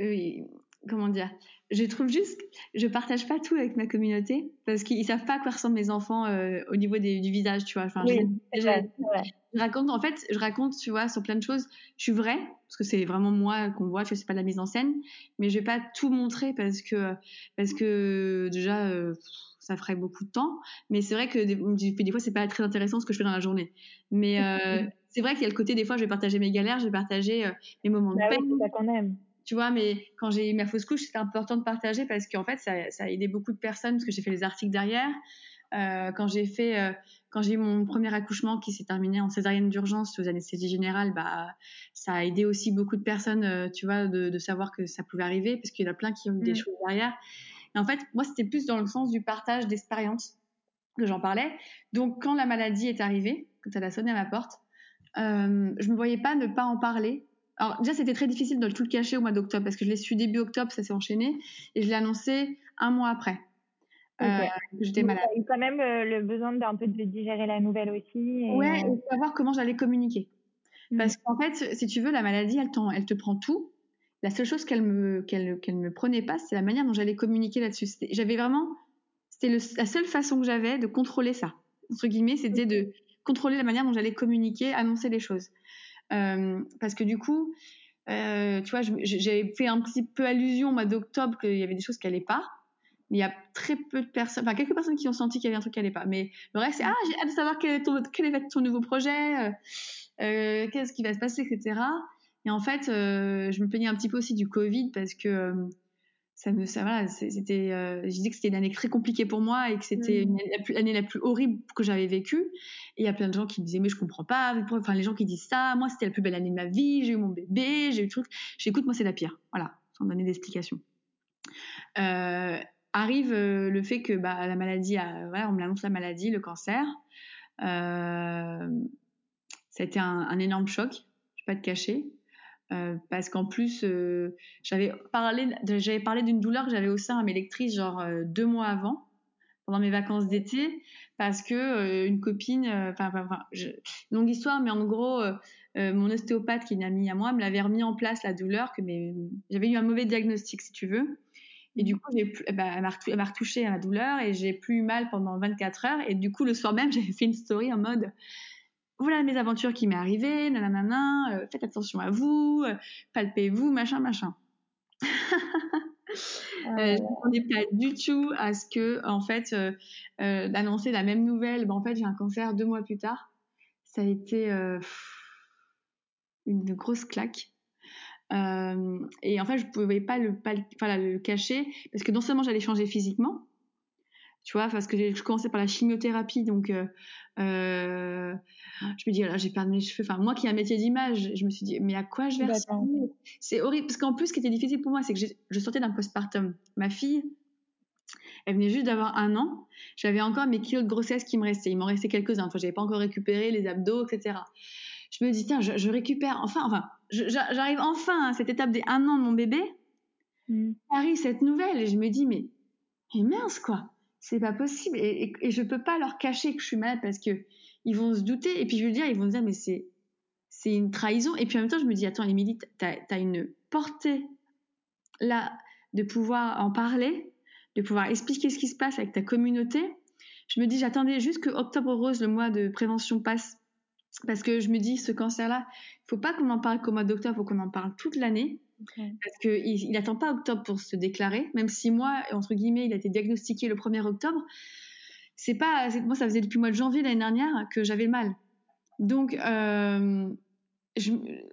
euh, comment dire Je trouve juste, je partage pas tout avec ma communauté parce qu'ils savent pas à quoi ressemblent mes enfants euh, au niveau des, du visage, tu vois. Enfin, oui, je, vrai, je, raconte, en fait, je raconte, tu vois, sur plein de choses. Je suis vraie parce que c'est vraiment moi qu'on voit, tu vois, c'est pas de la mise en scène, mais je vais pas tout montrer parce que, parce que déjà. Euh, ça ferait beaucoup de temps. Mais c'est vrai que des, des fois, c'est pas très intéressant ce que je fais dans la journée. Mais euh, c'est vrai qu'il y a le côté, des fois, je vais partager mes galères, je vais partager mes moments bah de peine. Oui, ça qu'on aime. Tu vois, mais quand j'ai eu ma fausse couche, c'était important de partager parce qu'en fait, ça, ça, a aidé beaucoup de personnes parce que j'ai fait les articles derrière. Euh, quand j'ai fait, euh, quand j'ai eu mon premier accouchement qui s'est terminé en césarienne d'urgence sous anesthésie générale, bah, ça a aidé aussi beaucoup de personnes, euh, tu vois, de, de, savoir que ça pouvait arriver parce qu'il y en a plein qui ont eu mmh. des choses derrière. Et en fait, moi, c'était plus dans le sens du partage d'expérience que j'en parlais. Donc, quand la maladie est arrivée, quand elle a sonné à ma porte, je me voyais pas ne pas en parler. Alors, déjà, c'était très difficile de tout le cacher au mois d'octobre parce que je l'ai su début octobre, ça s'est enchaîné, et je l'ai annoncé un mois après. Okay. Euh, J'étais malade. Tu as eu quand même euh, le besoin d'un peu de digérer la nouvelle aussi. Et... Ouais, et savoir comment j'allais communiquer. Mmh. Parce qu'en fait, si tu veux, la maladie, elle, elle te prend tout, la seule chose qu'elle me qu'elle qu'elle me prenait pas, c'est la manière dont j'allais communiquer là-dessus. J'avais vraiment, c'était la seule façon que j'avais de contrôler ça. Entre guillemets, c'était de contrôler la manière dont j'allais communiquer, annoncer les choses. Euh, parce que du coup, euh, tu vois, j'avais fait un petit peu allusion au mois d'octobre qu'il y avait des choses qui allaient pas. Il y a très peu de personnes, enfin quelques personnes qui ont senti qu'il y avait un truc qui allait pas. Mais le reste, c'est ah, j'ai hâte de savoir quel est ton, quel est ton nouveau projet, euh, qu'est-ce qui va se passer, etc. Et en fait, je me plaignais un petit peu aussi du Covid parce que ça me, ça voilà, c'était, euh, je disais que c'était une année très compliquée pour moi et que c'était mmh. l'année la plus horrible que j'avais vécue. Et il y a plein de gens qui me disaient mais je comprends pas, enfin les gens qui disent ça, moi c'était la plus belle année de ma vie, j'ai eu mon bébé, j'ai eu le truc. J'écoute, moi c'est la pire, voilà, sans donner d'explication. Euh, arrive euh, le fait que bah, la maladie, a, voilà, on me annonce la maladie, le cancer. Ça a été un, un énorme choc, je vais pas te cacher. Euh, parce qu'en plus euh, j'avais parlé j'avais parlé d'une douleur que j'avais au sein à mes lectrices genre euh, deux mois avant pendant mes vacances d'été parce que une copine enfin enfin longue histoire mais en gros mon ostéopathe qui est amie à moi me l'avait remis en place la douleur que j'avais eu un mauvais diagnostic si tu veux et du coup, plus, bah, elle m'a retouché à ma douleur et j'ai plus mal pendant 24 heures. Et du coup, le soir même, j'avais fait une story en mode voilà mes aventures qui m'est arrivée, nanana, euh, faites attention à vous, euh, palpez-vous, machin, machin. Ah euh, je m'attendais pas du tout à ce que, en fait, euh, euh, d'annoncer la même nouvelle. Ben, en fait, j'ai un cancer deux mois plus tard. Ça a été une grosse claque. et en fait, je pouvais pas le, pas le, voilà, le cacher parce que non seulement j'allais changer physiquement, tu vois, parce que je commençais par la chimiothérapie, donc euh, euh, je me dis, voilà, j'ai perdu mes cheveux. Enfin, moi qui ai un métier d'image, je me suis dit, mais à quoi je vais ressembler? C'est horrible, parce qu'en plus, ce qui était difficile pour moi, c'est que je sortais d'un postpartum. Ma fille, elle venait juste d'avoir un an. J'avais encore mes kilos de grossesse qui me restaient. Il m'en restait quelques-uns. Enfin, j'avais pas encore récupéré les abdos, etc. Je me dis, tiens, je, récupère enfin, enfin, j'arrive enfin à cette étape des un an de mon bébé. Mm. Arrive cette nouvelle et je me dis, mais, mais mince, quoi c'est pas possible et, et, je peux pas leur cacher que je suis malade parce que ils vont se douter et puis je veux dire ils vont se dire mais c'est c'est une trahison et puis en même temps je me dis attends Émilie t'as as une portée là de pouvoir en parler de pouvoir expliquer ce qui se passe avec ta communauté. Je me dis j'attendais juste que octobre rose le mois de prévention passe parce que je me dis ce cancer là il faut pas qu'on en parle qu'au mois d'octobre faut qu'on en parle toute l'année parce qu'il n'attend pas octobre pour se déclarer, même si moi, entre guillemets, il a été diagnostiqué le 1er octobre. C'est pas, moi, ça faisait depuis le mois de janvier l'année dernière que j'avais le mal. Donc, euh,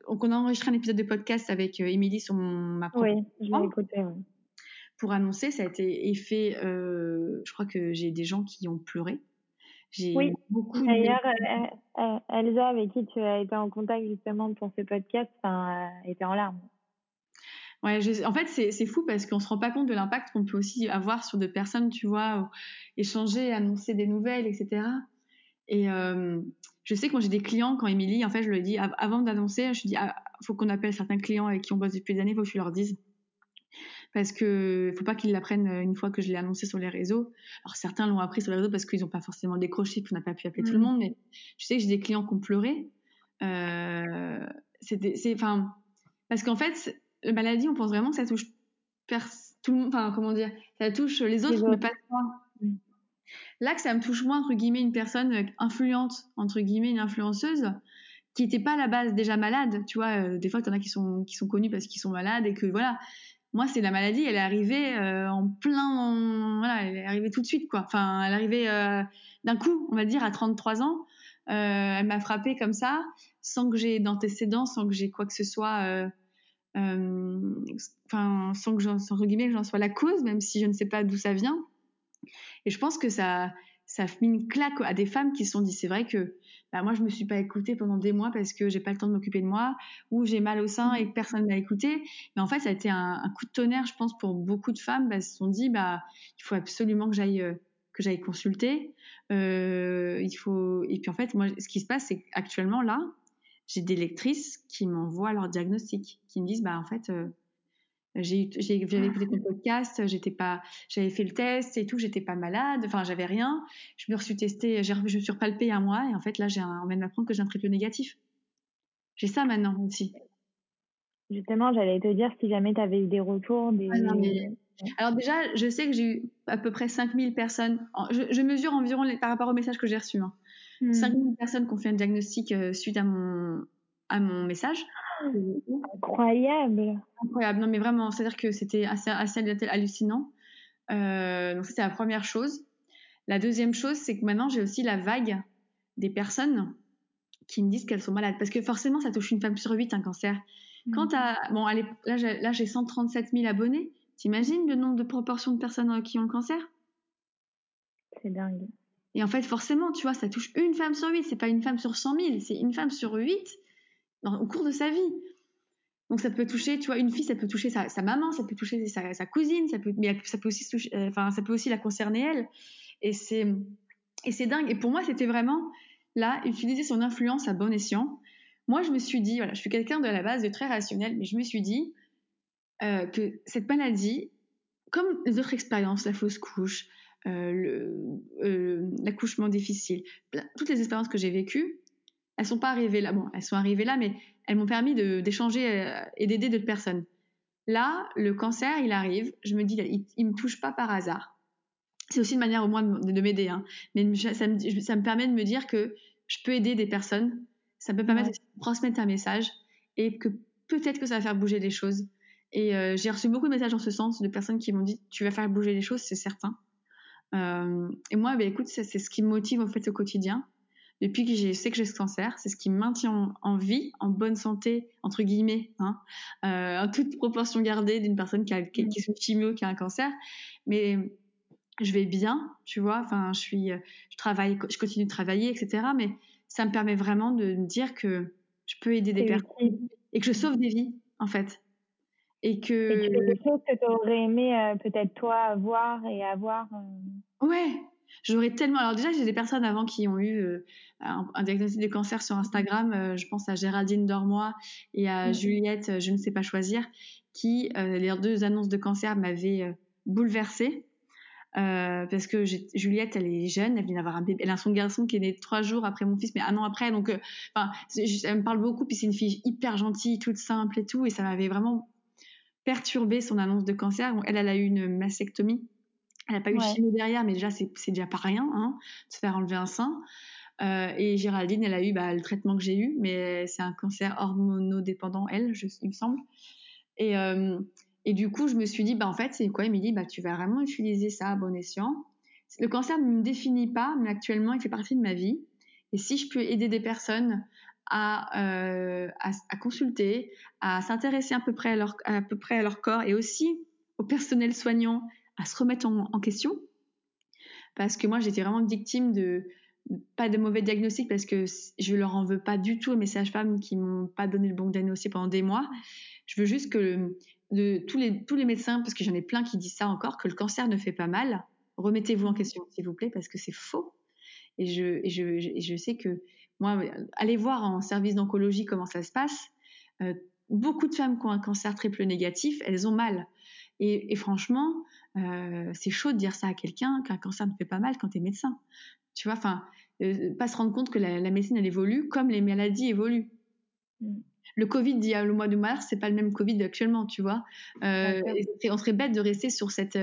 on a enregistré un épisode de podcast avec euh, Émilie sur ma propre. Oui, je écouté. Pour annoncer, ça a été effet. Euh, je crois que j'ai des gens qui ont pleuré. J'ai oui. beaucoup. D'ailleurs, Elsa, avec qui tu as été en contact justement pour ce podcast, était en larmes. Ouais, en fait, c'est fou parce qu'on se rend pas compte de l'impact qu'on peut aussi avoir sur des personnes, tu vois, échanger, annoncer des nouvelles, etc. Et euh, je sais que quand j'ai des clients, quand Émilie, en fait, je lui dis avant d'annoncer, je dis, ah, faut qu'on appelle certains clients avec qui on bosse depuis des années, faut que je leur dise. Parce que faut pas qu'ils l'apprennent une fois que je l'ai annoncé sur les réseaux. Alors certains l'ont appris sur les réseaux parce qu'ils n'ont pas forcément décroché, qu'on n'a pas pu appeler tout le mmh. monde. Mais je sais que j'ai des clients qui ont pleuré. Euh, c'est, enfin, parce qu'en fait, la maladie, on pense vraiment que ça touche tout le monde, enfin, comment dire, ça touche les autres, mais pas moi. Là, que ça me touche moins, entre guillemets, une personne euh, influente, entre guillemets, une influenceuse, qui n'était pas à la base déjà malade, tu vois, euh, des fois, il y en a qui sont, qui sont connus parce qu'ils sont malades et que, voilà, moi, c'est la maladie, elle est arrivée euh, en plein, voilà, elle est arrivée tout de suite, quoi. Enfin, elle est arrivée d'un coup, on va dire, à 33 ans. elle m'a frappée comme ça, sans que j'ai d'antécédents, sans que j'ai quoi que ce soit euh, enfin, sans que j'en, sois la cause, même si je ne sais pas d'où ça vient. Et je pense que ça, ça mis une claque à des femmes qui se sont dit, c'est vrai que bah, moi, je me suis pas écoutée pendant des mois parce que j'ai pas le temps de m'occuper de moi, ou j'ai mal au sein et que personne m'a écoutée. Mais en fait, ça a été un, coup de tonnerre, je pense, pour beaucoup de femmes. Bah, se sont dit, bah, il faut absolument que j'aille, euh, que j'aille consulter. Euh, il faut. Et puis en fait, moi, ce qui se passe, c'est qu'actuellement là, j'ai des lectrices qui m'envoient leur diagnostic, qui me disent bah en fait euh, j'ai j'avais écouté ton podcast, j'étais pas j'avais fait le test et tout, j'étais pas malade, enfin j'avais rien, je me suis testée, je me suis repalpée un mois et en fait là j'ai on vient de m'apprendre que j'ai un triple négatif. J'ai ça maintenant aussi. Justement, j'allais te dire si jamais tu avais eu des retours des ah Alors déjà, je sais que j'ai eu à peu près 5000 personnes. Je, mesure environ par rapport aux messages que j'ai reçus. Hein. 5000 hmm. personnes qui ont fait un diagnostic euh, suite à mon, à mon message. Incroyable. Incroyable. Non, mais vraiment, c'est-à-dire que c'était assez, assez hallucinant. Euh, donc, c'était la première chose. La deuxième chose, c'est que maintenant, j'ai aussi la vague des personnes qui me disent qu'elles sont malades. Parce que forcément, ça touche une femme sur huit, un cancer. Hmm. Quand à, bon, allez, là, j'ai 137 000 abonnés. T'imagines le nombre de proportions de personnes euh, qui ont le cancer? C'est dingue. Et en fait, forcément, tu vois, ça touche une femme sur huit. C'est pas une femme sur cent mille, c'est une femme sur huit au cours de sa vie. Donc ça peut toucher, tu vois, une fille, ça peut toucher sa, maman, ça peut toucher sa, cousine, mais ça peut aussi euh, enfin, ça peut aussi la concerner elle. Et c'est, dingue. Et pour moi, c'était vraiment là utiliser son influence à bon escient. Moi, je me suis dit, voilà, je suis quelqu'un de la base de très rationnel, mais je me suis dit euh, que cette maladie, comme les autres expériences, la fausse couche, l'accouchement difficile, toutes les expériences que j'ai vécues, elles sont pas arrivées là. Bon, elles sont arrivées là, mais elles m'ont permis d'échanger euh, et d'aider d'autres personnes. Là, le cancer, il arrive. Je me dis, il, il me touche pas par hasard. C'est aussi une manière au moins de, m'aider, hein. mais ça me, ça me, permet de me dire que je peux aider des personnes. Ça me permet de transmettre un message et que peut-être que ça va faire bouger les choses. Et j'ai reçu beaucoup de messages en ce sens de personnes qui m'ont dit, tu vas faire bouger les choses, c'est certain. Euh, et moi, bah, écoute, c'est ce qui me motive en fait au quotidien. Depuis que je sais que j'ai ce cancer, c'est ce qui me maintient en, vie, en bonne santé, entre guillemets, hein, euh, en toute proportion gardée d'une personne qui, a, qui, qui est sous chimio, qui a un cancer. Mais je vais bien, tu vois. Enfin, je suis, je travaille, je continue de travailler, etc. Mais ça me permet vraiment de me dire que je peux aider des personnes et que je sauve des vies, en fait. Et que. Et des choses que tu aurais aimé euh, peut-être toi voir et avoir. Euh... Ouais, J'aurais tellement. Alors déjà, j'ai des personnes avant qui ont eu euh, un, diagnostic de cancer sur Instagram. Je pense à Géraldine Dormois et à mmh. Juliette, je ne sais pas choisir, qui les deux annonces de cancer m'avaient bouleversée. parce que Juliette, elle est jeune, elle vient d'avoir un bébé, elle a son garçon qui est né trois jours après mon fils, mais un an après, donc, enfin, elle me parle beaucoup, puis c'est une fille hyper gentille, toute simple et tout, et ça m'avait vraiment perturbé son annonce de cancer. Elle, elle a eu une mastectomie elle n'a pas eu de chimie derrière, mais déjà, c'est déjà pas rien, hein, de se faire enlever un sein. Euh, et Géraldine, elle a eu bah, le traitement que j'ai eu, mais c'est un cancer hormonodépendant, elle, je, il me semble. Et, euh, et du coup, je me suis dit, bah, en fait, c'est quoi dit bah, Tu vas vraiment utiliser ça à bon escient. Le cancer ne me définit pas, mais actuellement, il fait partie de ma vie. Et si je peux aider des personnes à, euh, à, consulter, à s'intéresser à peu près à leur, corps et aussi au personnel soignant à se remettre en, question. Parce que moi, j'étais vraiment victime de, pas de mauvais diagnostic parce que je leur en veux pas du tout à mes sages-femmes qui m'ont pas donné le bon diagnostic pendant des mois. Je veux juste que tous, les, médecins, parce que j'en ai plein qui disent ça encore, que le cancer ne fait pas mal. Remettez-vous en question, s'il vous plaît, parce que c'est faux. Et je, sais que moi, allez voir en service d'oncologie comment ça se passe. Euh, beaucoup de femmes qui ont un cancer triple négatif, elles ont mal. Et, franchement, euh, c'est chaud de dire ça à quelqu'un qu'un cancer ne fait pas mal quand tu es médecin. Tu vois, enfin, euh, pas se rendre compte que la, médecine elle évolue comme les maladies évoluent. Le Covid d'il y a le mois de mars, c'est pas le même Covid actuellement, tu vois. Euh, on serait bête de rester sur cette,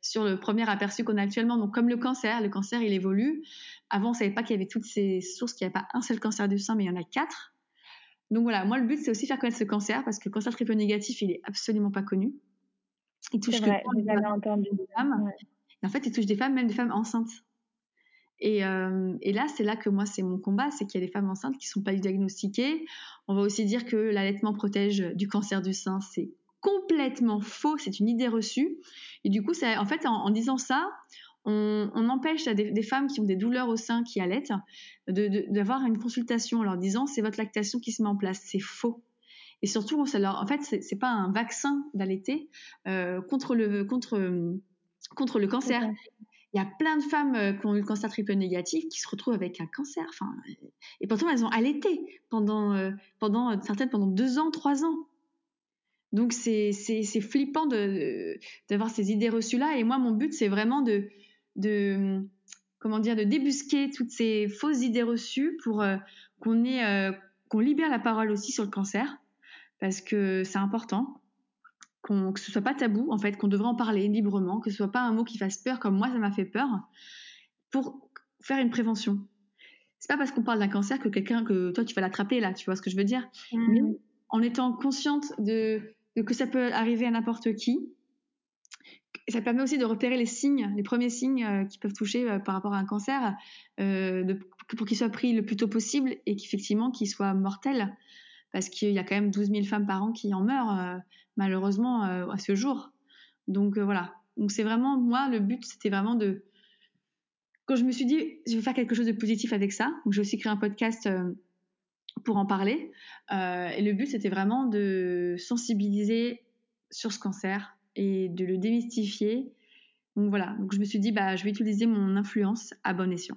sur le premier aperçu qu'on a actuellement. Donc, comme le cancer, le cancer il évolue. Avant, on savait pas qu'il y avait toutes ces sources, qu'il n'y avait pas un seul cancer du sein, mais il y en a quatre. Donc voilà, moi le but c'est aussi faire connaître ce cancer parce que le cancer triple négatif, il est absolument pas connu. Il touche vrai, des femmes. en fait, il touche des femmes, même des femmes enceintes. Et, euh, et là, c'est là que moi, c'est mon combat, c'est qu'il y a des femmes enceintes qui sont pas diagnostiquées. On va aussi dire que l'allaitement protège du cancer du sein, c'est complètement faux, c'est une idée reçue. Et du coup, en fait, en, disant ça, on, empêche des, femmes qui ont des douleurs au sein, qui allaitent, d'avoir une consultation en leur disant c'est votre lactation qui se met en place. C'est faux. Et surtout, en fait, c'est pas un vaccin d'allaiter euh, contre le cancer. Il y a plein de femmes euh, qui ont eu le cancer triple négatif qui se retrouvent avec un cancer. Enfin, et pourtant elles ont allaité pendant euh, pendant certaines pendant deux ans, trois ans. Donc c'est flippant d'avoir ces idées reçues là. Et moi, mon but, c'est vraiment de de comment dire de débusquer toutes ces fausses idées reçues pour qu'on ait qu'on libère la parole aussi sur le cancer parce que c'est important qu'on, que ce soit pas tabou en fait, qu'on devrait en parler librement, que ce soit pas un mot qui fasse peur comme moi ça m'a fait peur, pour faire une prévention. C'est pas parce qu'on parle d'un cancer que quelqu'un que toi tu vas l'attraper là, tu vois ce que je veux dire? Mmh. Mais en étant consciente de, que ça peut arriver à n'importe qui, ça permet aussi de repérer les signes, les premiers signes euh, qui peuvent toucher euh, par rapport à un cancer, euh, de, pour qu'il soit pris le plus tôt possible et qu'effectivement qu'il soit mortel parce qu'il y a quand même 12 000 femmes par an qui en meurent, malheureusement, euh, à ce jour. Donc euh, voilà. Donc c'est vraiment, moi, le but, c'était vraiment de... Quand je me suis dit, je vais faire quelque chose de positif avec ça, donc j'ai aussi créé un podcast pour en parler. et le but, c'était vraiment de sensibiliser sur ce cancer et de le démystifier. Donc voilà, donc je me suis dit, bah, je vais utiliser mon influence à bon escient.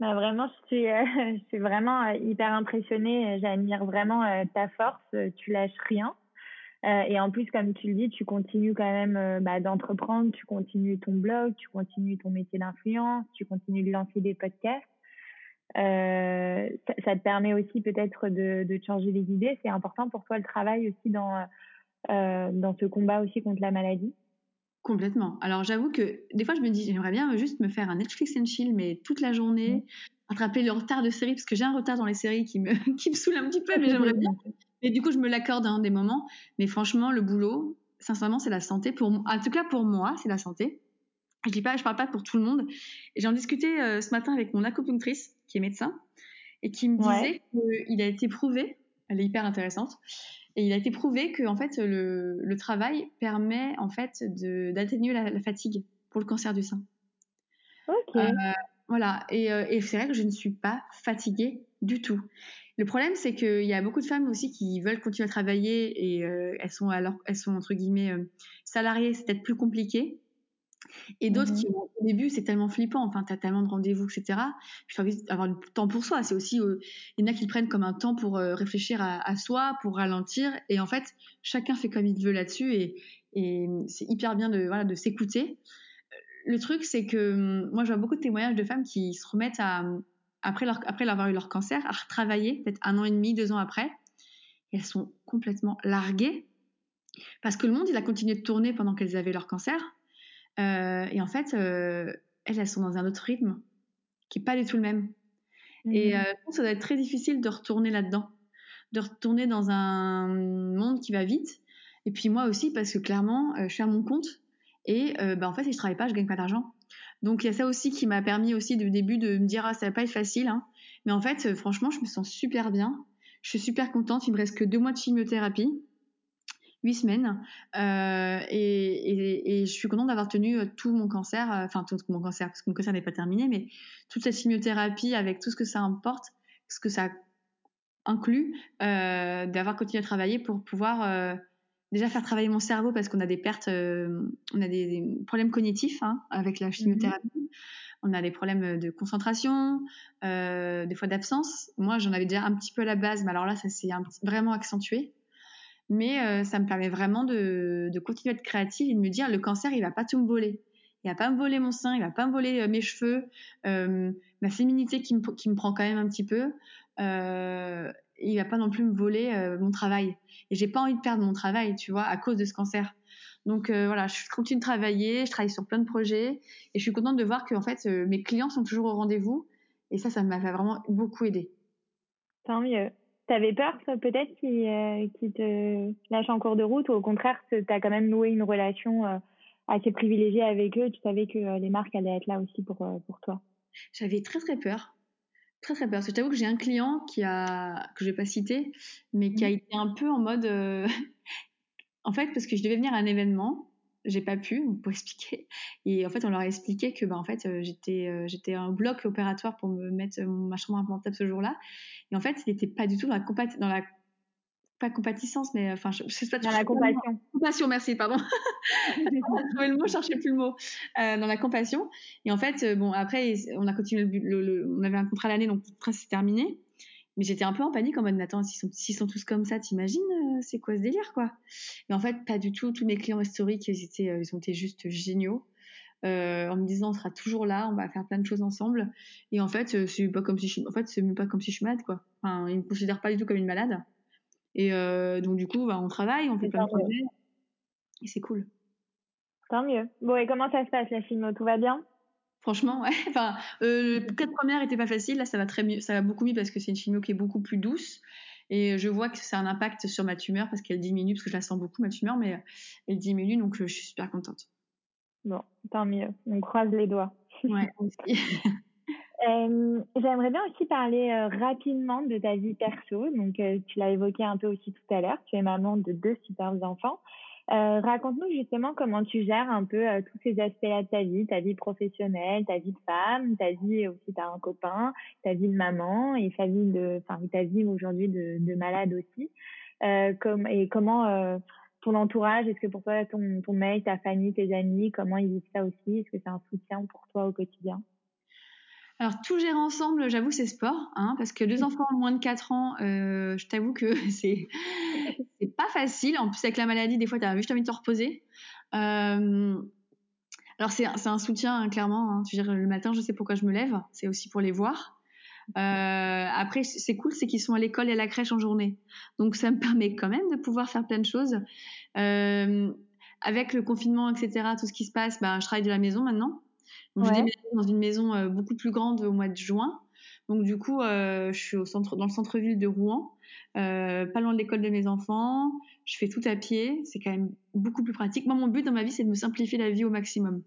Bah, vraiment, je suis, euh, je suis vraiment euh, hyper impressionnée. J'admire vraiment euh, ta force. Tu lâches rien. Et en plus, comme tu le dis, tu continues quand même bah, d'entreprendre. Tu continues ton blog, tu continues ton métier d'influence, tu continues de lancer des podcasts. Ça, ça, te permet aussi peut-être de, de changer les idées. C'est important pour toi le travail aussi dans, dans ce combat aussi contre la maladie. Complètement. Alors j'avoue que des fois je me dis j'aimerais bien juste me faire un Netflix and chill mais toute la journée, attraper le retard de série parce que j'ai un retard dans les séries qui me qui me saoule un petit peu mais j'aimerais bien. Et du coup je me l'accorde à un des moments. Mais franchement le boulot, sincèrement c'est la santé pour en tout cas pour moi c'est la santé. Je dis pas, je parle pas pour tout le monde. J'en discutais euh, ce matin avec mon acupunctrice qui est médecin et qui me disait qu'il a été prouvé, elle est hyper intéressante, et il a été prouvé que en fait le, le travail permet en fait d'atténuer la, la, fatigue. pour le cancer du sein. Ok. Euh, voilà, et, euh, et c'est vrai que je ne suis pas fatiguée du tout. Le problème, c'est qu'il y a beaucoup de femmes aussi qui veulent continuer à travailler et euh, elles sont alors elles sont entre guillemets euh, salariées, c'est peut-être plus compliqué. Et d'autres Mhm. qui, au début, c'est tellement flippant. Enfin, t'as tellement de rendez-vous, etc. Puis t'as envie d'avoir du temps pour soi. C'est aussi, euh, il y en a qui le prennent comme un temps pour réfléchir à, à soi, pour ralentir. Et en fait, chacun fait comme il veut là-dessus. Et, et c'est hyper bien de, voilà, de s'écouter. Le truc, c'est que hum, moi, je vois beaucoup de témoignages de femmes qui se remettent à, après leur, après avoir eu leur cancer, à retravailler, peut-être un an et demi, deux ans après. Et elles sont complètement larguées. Parce que le monde, il a continué de tourner pendant qu'elles avaient leur cancer. Euh, et en fait, euh, elles, elles sont dans un autre rythme qui est pas du tout le même. Et Mhm. euh, je pense que ça doit être très difficile de retourner là-dedans, de retourner dans un monde qui va vite. Et puis moi aussi, parce que clairement, euh, je suis à mon compte et euh, bah, en fait, si je travaille pas, je gagne pas d'argent. Donc il y a ça aussi qui m'a permis aussi du début de me dire ah ça va pas être facile, hein. mais en fait, euh, franchement, je me sens super bien. Je suis super contente. Il me reste que deux mois de chimiothérapie huit semaines euh, et, je suis contente d'avoir tenu euh, tout mon cancer, enfin tout mon cancer parce que mon cancer n'est pas terminé, mais toute cette chimiothérapie avec tout ce que ça importe, ce que ça inclut, d'avoir continué à travailler pour pouvoir déjà faire travailler mon cerveau parce qu'on a des pertes, euh, on a des, des problèmes cognitifs hein, avec la chimiothérapie. Mmh. On a des problèmes de concentration, euh, des fois d'absence. Moi, j'en avais déjà un petit peu à la base, mais alors là, ça s'est vraiment accentué mais euh, ça me permet vraiment de, de, continuer à être créative et de me dire le cancer il va pas tout me voler il va pas me voler mon sein il va pas me voler mes cheveux ma féminité qui me, qui me prend quand même un petit peu il va pas non plus me voler euh, mon travail et j'ai pas envie de perdre mon travail tu vois à cause de ce cancer donc euh, voilà je continue de travailler je travaille sur plein de projets et je suis contente de voir que en fait euh, mes clients sont toujours au rendez-vous et ça ça m'a vraiment beaucoup aidé tant mieux T'avais peur peut-être qu'ils euh, qu te lâchent en cours de route ou au contraire, t'as quand même noué une relation assez privilégiée avec eux. Tu savais que les marques allaient être là aussi pour, pour toi. J'avais très très peur. Très très peur. Parce que je t'avoue que j'ai un client qui a, que je vais pas citer, mais qui a été un peu en mode... euh, en fait, parce que je devais venir à un événement, j'ai pas pu, pour expliquer. Et en fait, on leur a expliqué que bah, en fait, euh, j'étais euh, j'étais un bloc opératoire pour me mettre ma chambre implantable ce jour-là. Et en fait, il n'était pas du tout dans la, compat dans la pas compatissance, mais enfin, je, je sais pas. Dans la compassion. Compassion, merci, pardon. trouvé le mot, je cherchais plus le mot. Euh, dans la compassion. Et en fait, euh, bon, après, on a continué le, le, on avait un contrat à l'année, donc tout c'est terminé. Mais j'étais un peu en panique en mode, attends, s'ils sont, sont tous comme ça, t'imagines, euh, c'est quoi ce délire, quoi? Et en fait, pas du tout. Tous mes clients historiques, ils étaient, euh, ils ont été juste géniaux. Euh, en me disant on sera toujours là, on va faire plein de choses ensemble. Et en fait, euh, c'est pas comme si je, en fait, c'est même pas comme si je suis malade, quoi. Enfin, ils me considèrent pas du tout comme une malade. Et euh, donc du coup, bah, on travaille, on fait plein de projets, et c'est cool. Tant mieux. Bon, et comment ça se passe la chimio Tout va bien? Franchement, ouais. Enfin, euh, les quatre premières étaient pas faciles. Là, ça va très mieux, ça va beaucoup mieux parce que c'est une chimio qui est beaucoup plus douce. Et je vois que ça a un impact sur ma tumeur parce qu'elle diminue, parce que je la sens beaucoup ma tumeur, mais elle diminue, donc je suis super contente. Bon, tant mieux. On croise les doigts. Ouais, aussi. Euh, J'aimerais bien aussi parler euh, rapidement de ta vie perso. Donc, euh, tu l'as évoqué un peu aussi tout à l'heure. Tu es maman de deux super enfants. Raconte-nous justement comment tu gères un peu tous ces aspects-là de ta vie, ta vie professionnelle, ta vie de femme, ta vie aussi, t'as un copain, ta vie de maman et ta vie aujourd'hui de, de, malade aussi. et comment ton entourage, est-ce que pour toi, ton, ton mec, ta famille, tes amis, comment ils vivent ça aussi? Est-ce que c'est un soutien pour toi au quotidien? Alors tout gérer ensemble, j'avoue c'est sport, hein, parce que deux enfants moins de 4 ans, euh, je t'avoue que c'est pas facile. En plus avec la maladie, des fois t'as juste envie de te reposer. Euh, alors c'est un soutien hein, clairement. Hein. Tu veux dire, le matin, je sais pourquoi je me lève, c'est aussi pour les voir. Euh, après, c'est cool, c'est qu'ils sont à l'école et à la crèche en journée, donc ça me permet quand même de pouvoir faire plein de choses. Euh, avec le confinement, etc., tout ce qui se passe, bah, je travaille de la maison maintenant. Donc, ouais. je déménage dans une maison euh, beaucoup plus grande au mois de juin. Donc du coup, euh, je suis au centre, dans le centre-ville de Rouen, euh, pas loin de l'école de mes enfants. Je fais tout à pied, c'est quand même beaucoup plus pratique. Moi, mon but dans ma vie, c'est de me simplifier la vie au maximum.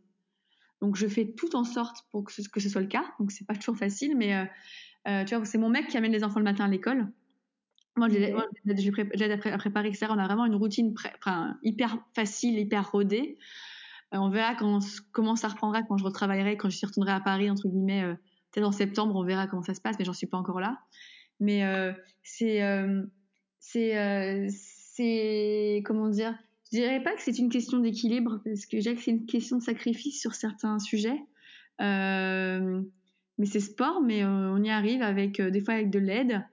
Donc je fais tout en sorte pour que ce, que ce soit le cas. Donc c'est pas toujours facile, mais euh, tu vois, c'est mon mec qui amène les enfants le matin à l'école. Moi, je l'aide à préparer, etc. On a vraiment une routine hyper facile, hyper rodée. On verra quand, comment ça reprendra quand je retravaillerai, quand je retournerai à Paris, entre guillemets, peut-être en septembre, on verra comment ça se passe, mais j'en suis pas encore là. Mais c'est, c'est, c'est, comment dire, je dirais pas que c'est une question d'équilibre, parce que dirais que c'est une question de sacrifice sur certains sujets. Euh, mais c'est sport, mais euh, on y arrive avec euh, des fois avec de l'aide.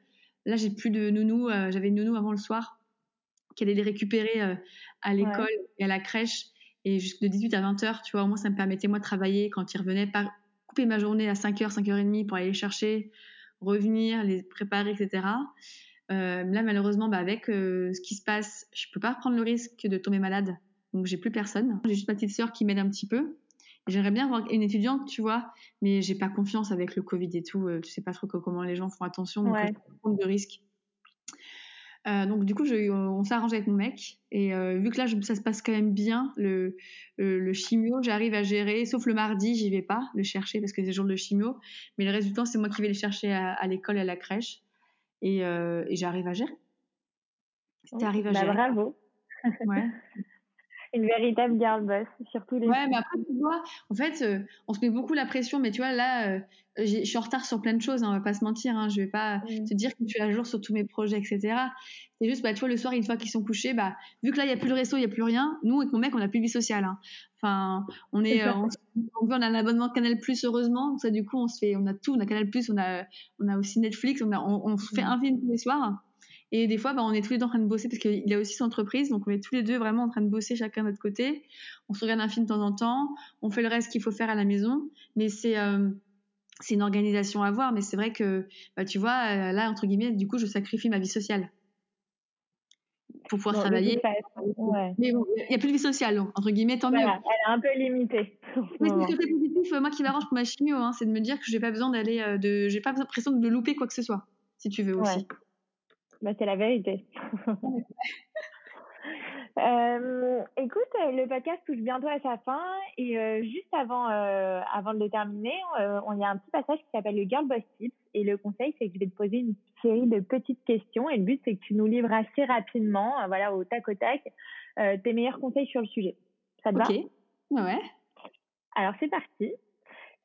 Là, j'ai plus de nounou. J'avais une nounou avant le soir qui allait les récupérer à l'école et à la crèche. Et de 18 à 20 heures, tu vois, au moins ça me permettait moi de travailler quand ils revenaient, pas couper ma journée à 5 h 5 5h30 pour aller les chercher, revenir, les préparer, etc. Euh, là, malheureusement, bah, avec euh, ce qui se passe, je peux pas prendre le risque de tomber malade. Donc, j'ai plus personne. J'ai juste ma petite sœur qui m'aide un petit peu. J'aimerais bien avoir une étudiante, tu vois, mais j'ai pas confiance avec le Covid et tout. Euh, tu sais pas trop comment les gens font attention, donc ouais. je prendre de risques. Euh, donc du coup, je, on s'arrange avec mon mec et euh, vu que là, je, ça se passe quand même bien, le, le, chimio, j'arrive à gérer. Sauf le mardi, j'y vais pas le chercher parce que c'est le jour de chimio. Mais le temps, c'est moi qui vais les chercher à, à l'école, à la crèche et, euh, et j'arrive à gérer. Tu arrives à bah, gérer. Bravo. Ouais. une véritable girl boss, surtout les. Ouais, mais après, tu vois, en fait, euh, on se met beaucoup la pression, mais tu vois, là, euh, je suis en retard sur plein de choses, hein, on va pas se mentir, hein, je vais pas mm. te dire que je suis à jour sur tous mes projets, etc. C'est juste, bah, tu vois, le soir, une fois qu'ils sont couchés, bah, vu que là, il y a plus le resto, il y a plus rien, nous, avec mon mec, on a plus de vie sociale. Hein. Enfin, on est, on, on, a un abonnement Canal Plus, heureusement, ça, du coup, on se fait, on a tout, on a Canal Plus, on a, on a aussi Netflix, on a, on, on fait mm. un film tous les soirs. Et des fois, bah, on est tous les deux en train de bosser parce qu'il a aussi son entreprise. Donc, on est tous les deux vraiment en train de bosser chacun de notre côté. On se regarde un film de temps en temps. On fait le reste qu'il faut faire à la maison. Mais c'est, euh, c'est une organisation à voir. Mais c'est vrai que, bah, tu vois, euh, là, entre guillemets, du coup, je sacrifie ma vie sociale pour pouvoir travailler. Mais bon, il n'y a plus de vie sociale, entre guillemets, tant mieux. Elle est un peu limitée. Mais ce qui est positif, moi qui m'arrange pour ma chimio, hein, c'est de me dire que j'ai pas besoin d'aller, euh, de, j'ai pas l'impression de louper quoi que ce soit, si tu veux aussi. Bah, c'est la vérité. euh, écoute, le podcast touche bientôt à sa fin et euh, juste avant, euh, avant de le terminer, euh, on y a un petit passage qui s'appelle le Girl Boss Tips et le conseil c'est que je vais te poser une série de petites questions et le but c'est que tu nous livres assez rapidement, voilà, au tac au tac, tes meilleurs conseils sur le sujet. Ça te va? Ouais. Alors c'est parti.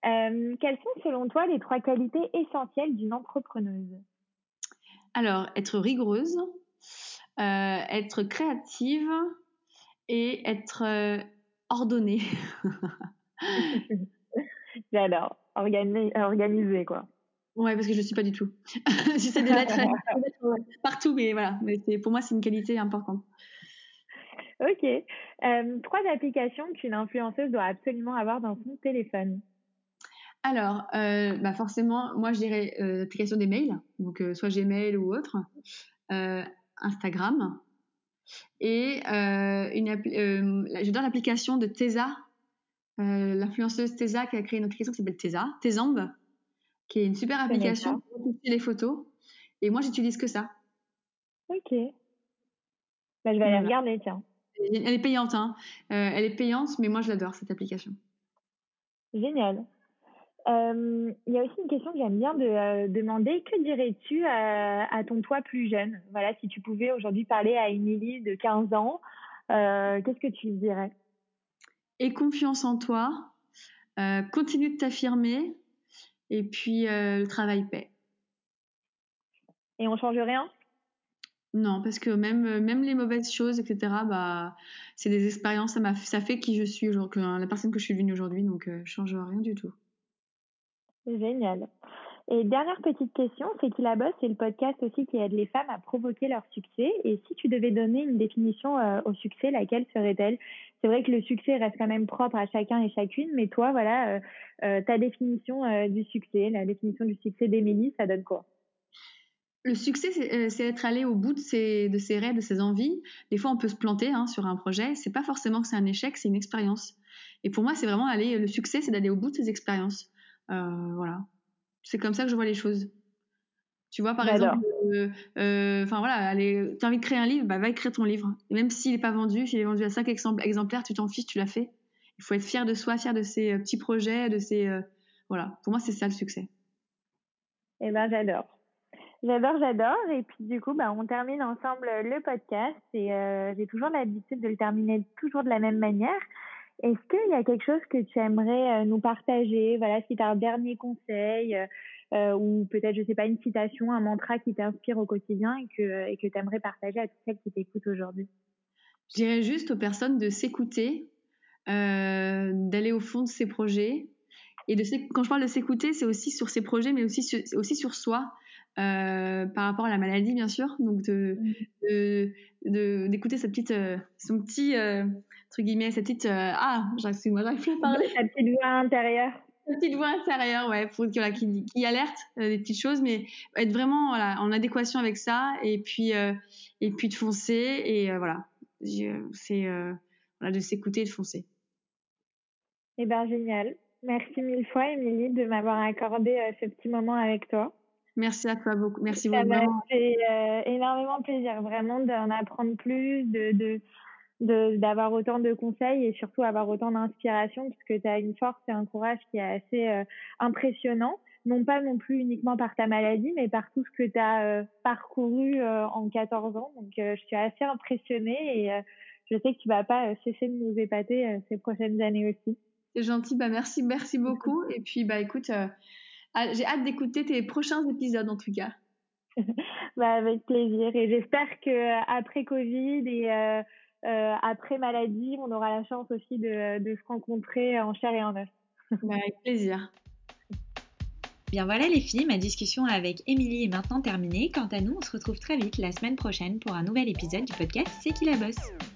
quelles sont selon toi les trois qualités essentielles d'une entrepreneuse? Alors, être rigoureuse, euh, être créative et être euh, ordonnée. J'adore. Organisée, quoi. Ouais, parce que je ne suis pas du tout. J'essaie de l'être partout, mais voilà. Mais pour moi, c'est une qualité importante. Ok. Euh, trois applications qu'une influenceuse doit absolument avoir dans son téléphone. Alors, euh, bah forcément, moi je dirais euh, l'application des mails, donc euh, soit Gmail ou autre, Instagram, et une j'adore l'application de Tesa, l'influenceuse Tesa qui a créé une application qui s'appelle Tesa, Tezamb, qui est une super application pour poster les photos. Et moi, j'utilise que ça. Ok. Bah, je vais aller regarder, tiens. Elle est payante, hein. elle est payante, mais moi je l'adore cette application. Génial. Euh, il y a aussi une question que j'aime bien de euh, demander. Que dirais-tu à, à, ton toi plus jeune? Voilà, si tu pouvais aujourd'hui parler à Élie de 15 ans, euh, qu'est-ce que tu dirais? Aie confiance en toi, euh, continue de t'affirmer, et puis le travail paie. Et on change rien? Non, parce que même, même les mauvaises choses, etc., bah, c'est des expériences, ça, ça fait qui je suis, genre, que, la personne que je suis devenue aujourd'hui, donc je change rien du tout. Génial. Et dernière petite question, c'est qu'il a bosse, c'est le podcast aussi qui aide les femmes à provoquer leur succès. Et si tu devais donner une définition euh, au succès, laquelle serait-elle? C'est vrai que le succès reste quand même propre à chacun et chacune, mais toi, voilà, euh, euh, ta définition du succès, la définition du succès d'Émilie, ça donne quoi? Le succès, c'est être allé au bout de ses, de ses rêves, de ses envies. Des fois, on peut se planter hein, sur un projet. C'est pas forcément que c'est un échec, c'est une expérience. Et pour moi, c'est vraiment aller. Le succès, c'est d'aller au bout de ses expériences. Euh, voilà. C'est comme ça que je vois les choses. Tu vois, par exemple, euh, euh, enfin voilà, tu as envie de créer un livre, bah, va écrire ton livre. même s'il n'est pas vendu, s'il est vendu à 5 exemplaires, tu t'en fiches, tu l'as fait. Il faut être fier de soi, fier de ses petits projets, de ses. voilà, pour moi, c'est ça le succès. Eh ben, j'adore. J'adore, j'adore. Et puis du coup, bah, on termine ensemble le podcast. Et j'ai toujours l'habitude de le terminer toujours de la même manière. Est-ce qu'il y a quelque chose que tu aimerais nous partager? Voilà, si tu as un dernier conseil ou peut-être, je sais pas, une citation, un mantra qui t'inspire au quotidien et que et que tu aimerais partager à toutes celles qui t'écoutent aujourd'hui? Je dirais juste aux personnes de s'écouter, d'aller au fond de ses projets. Et de quand je parle de s'écouter, c'est aussi sur ses projets, mais aussi aussi sur soi. Euh, par rapport à la maladie, bien sûr. Donc, de, mmh. d'écouter sa petite, euh, son petit, euh, entre guillemets, sa petite, ah, excuse-moi, j'arrive plus à parler. Sa petite voix intérieure. Sa petite voix intérieure, ouais, pour, voilà, qui, qui alerte des petites choses, mais être vraiment voilà, en adéquation avec ça, et puis, et puis de foncer, et voilà. C'est voilà, de s'écouter et de foncer. Eh ben génial. Merci mille fois, Émilie, de m'avoir accordé ce petit moment avec toi. Merci à toi beaucoup. Merci beaucoup. Ça m'a fait euh, énormément plaisir, vraiment d'en apprendre plus, de, de, d'avoir autant de conseils et surtout avoir autant d'inspiration parce que tu as une force et un courage qui est assez euh, impressionnant. Non pas non plus uniquement par ta maladie, mais par tout ce que tu as euh, parcouru en 14 ans. Donc, je suis assez impressionnée et je sais que tu vas pas cesser de nous épater ces prochaines années aussi. C'est gentil. Bah, merci, merci beaucoup. Et puis, bah, écoute, j'ai hâte d'écouter tes prochains épisodes en tout cas. bah, avec plaisir. Et j'espère que euh, après Covid et euh, euh, après maladie, on aura la chance aussi de, de se rencontrer en chair et en os. Bah, avec plaisir. Bien voilà les filles, ma discussion avec Émilie est maintenant terminée. Quant à nous, on se retrouve très vite la semaine prochaine pour un nouvel épisode du podcast C'est qui la bosse?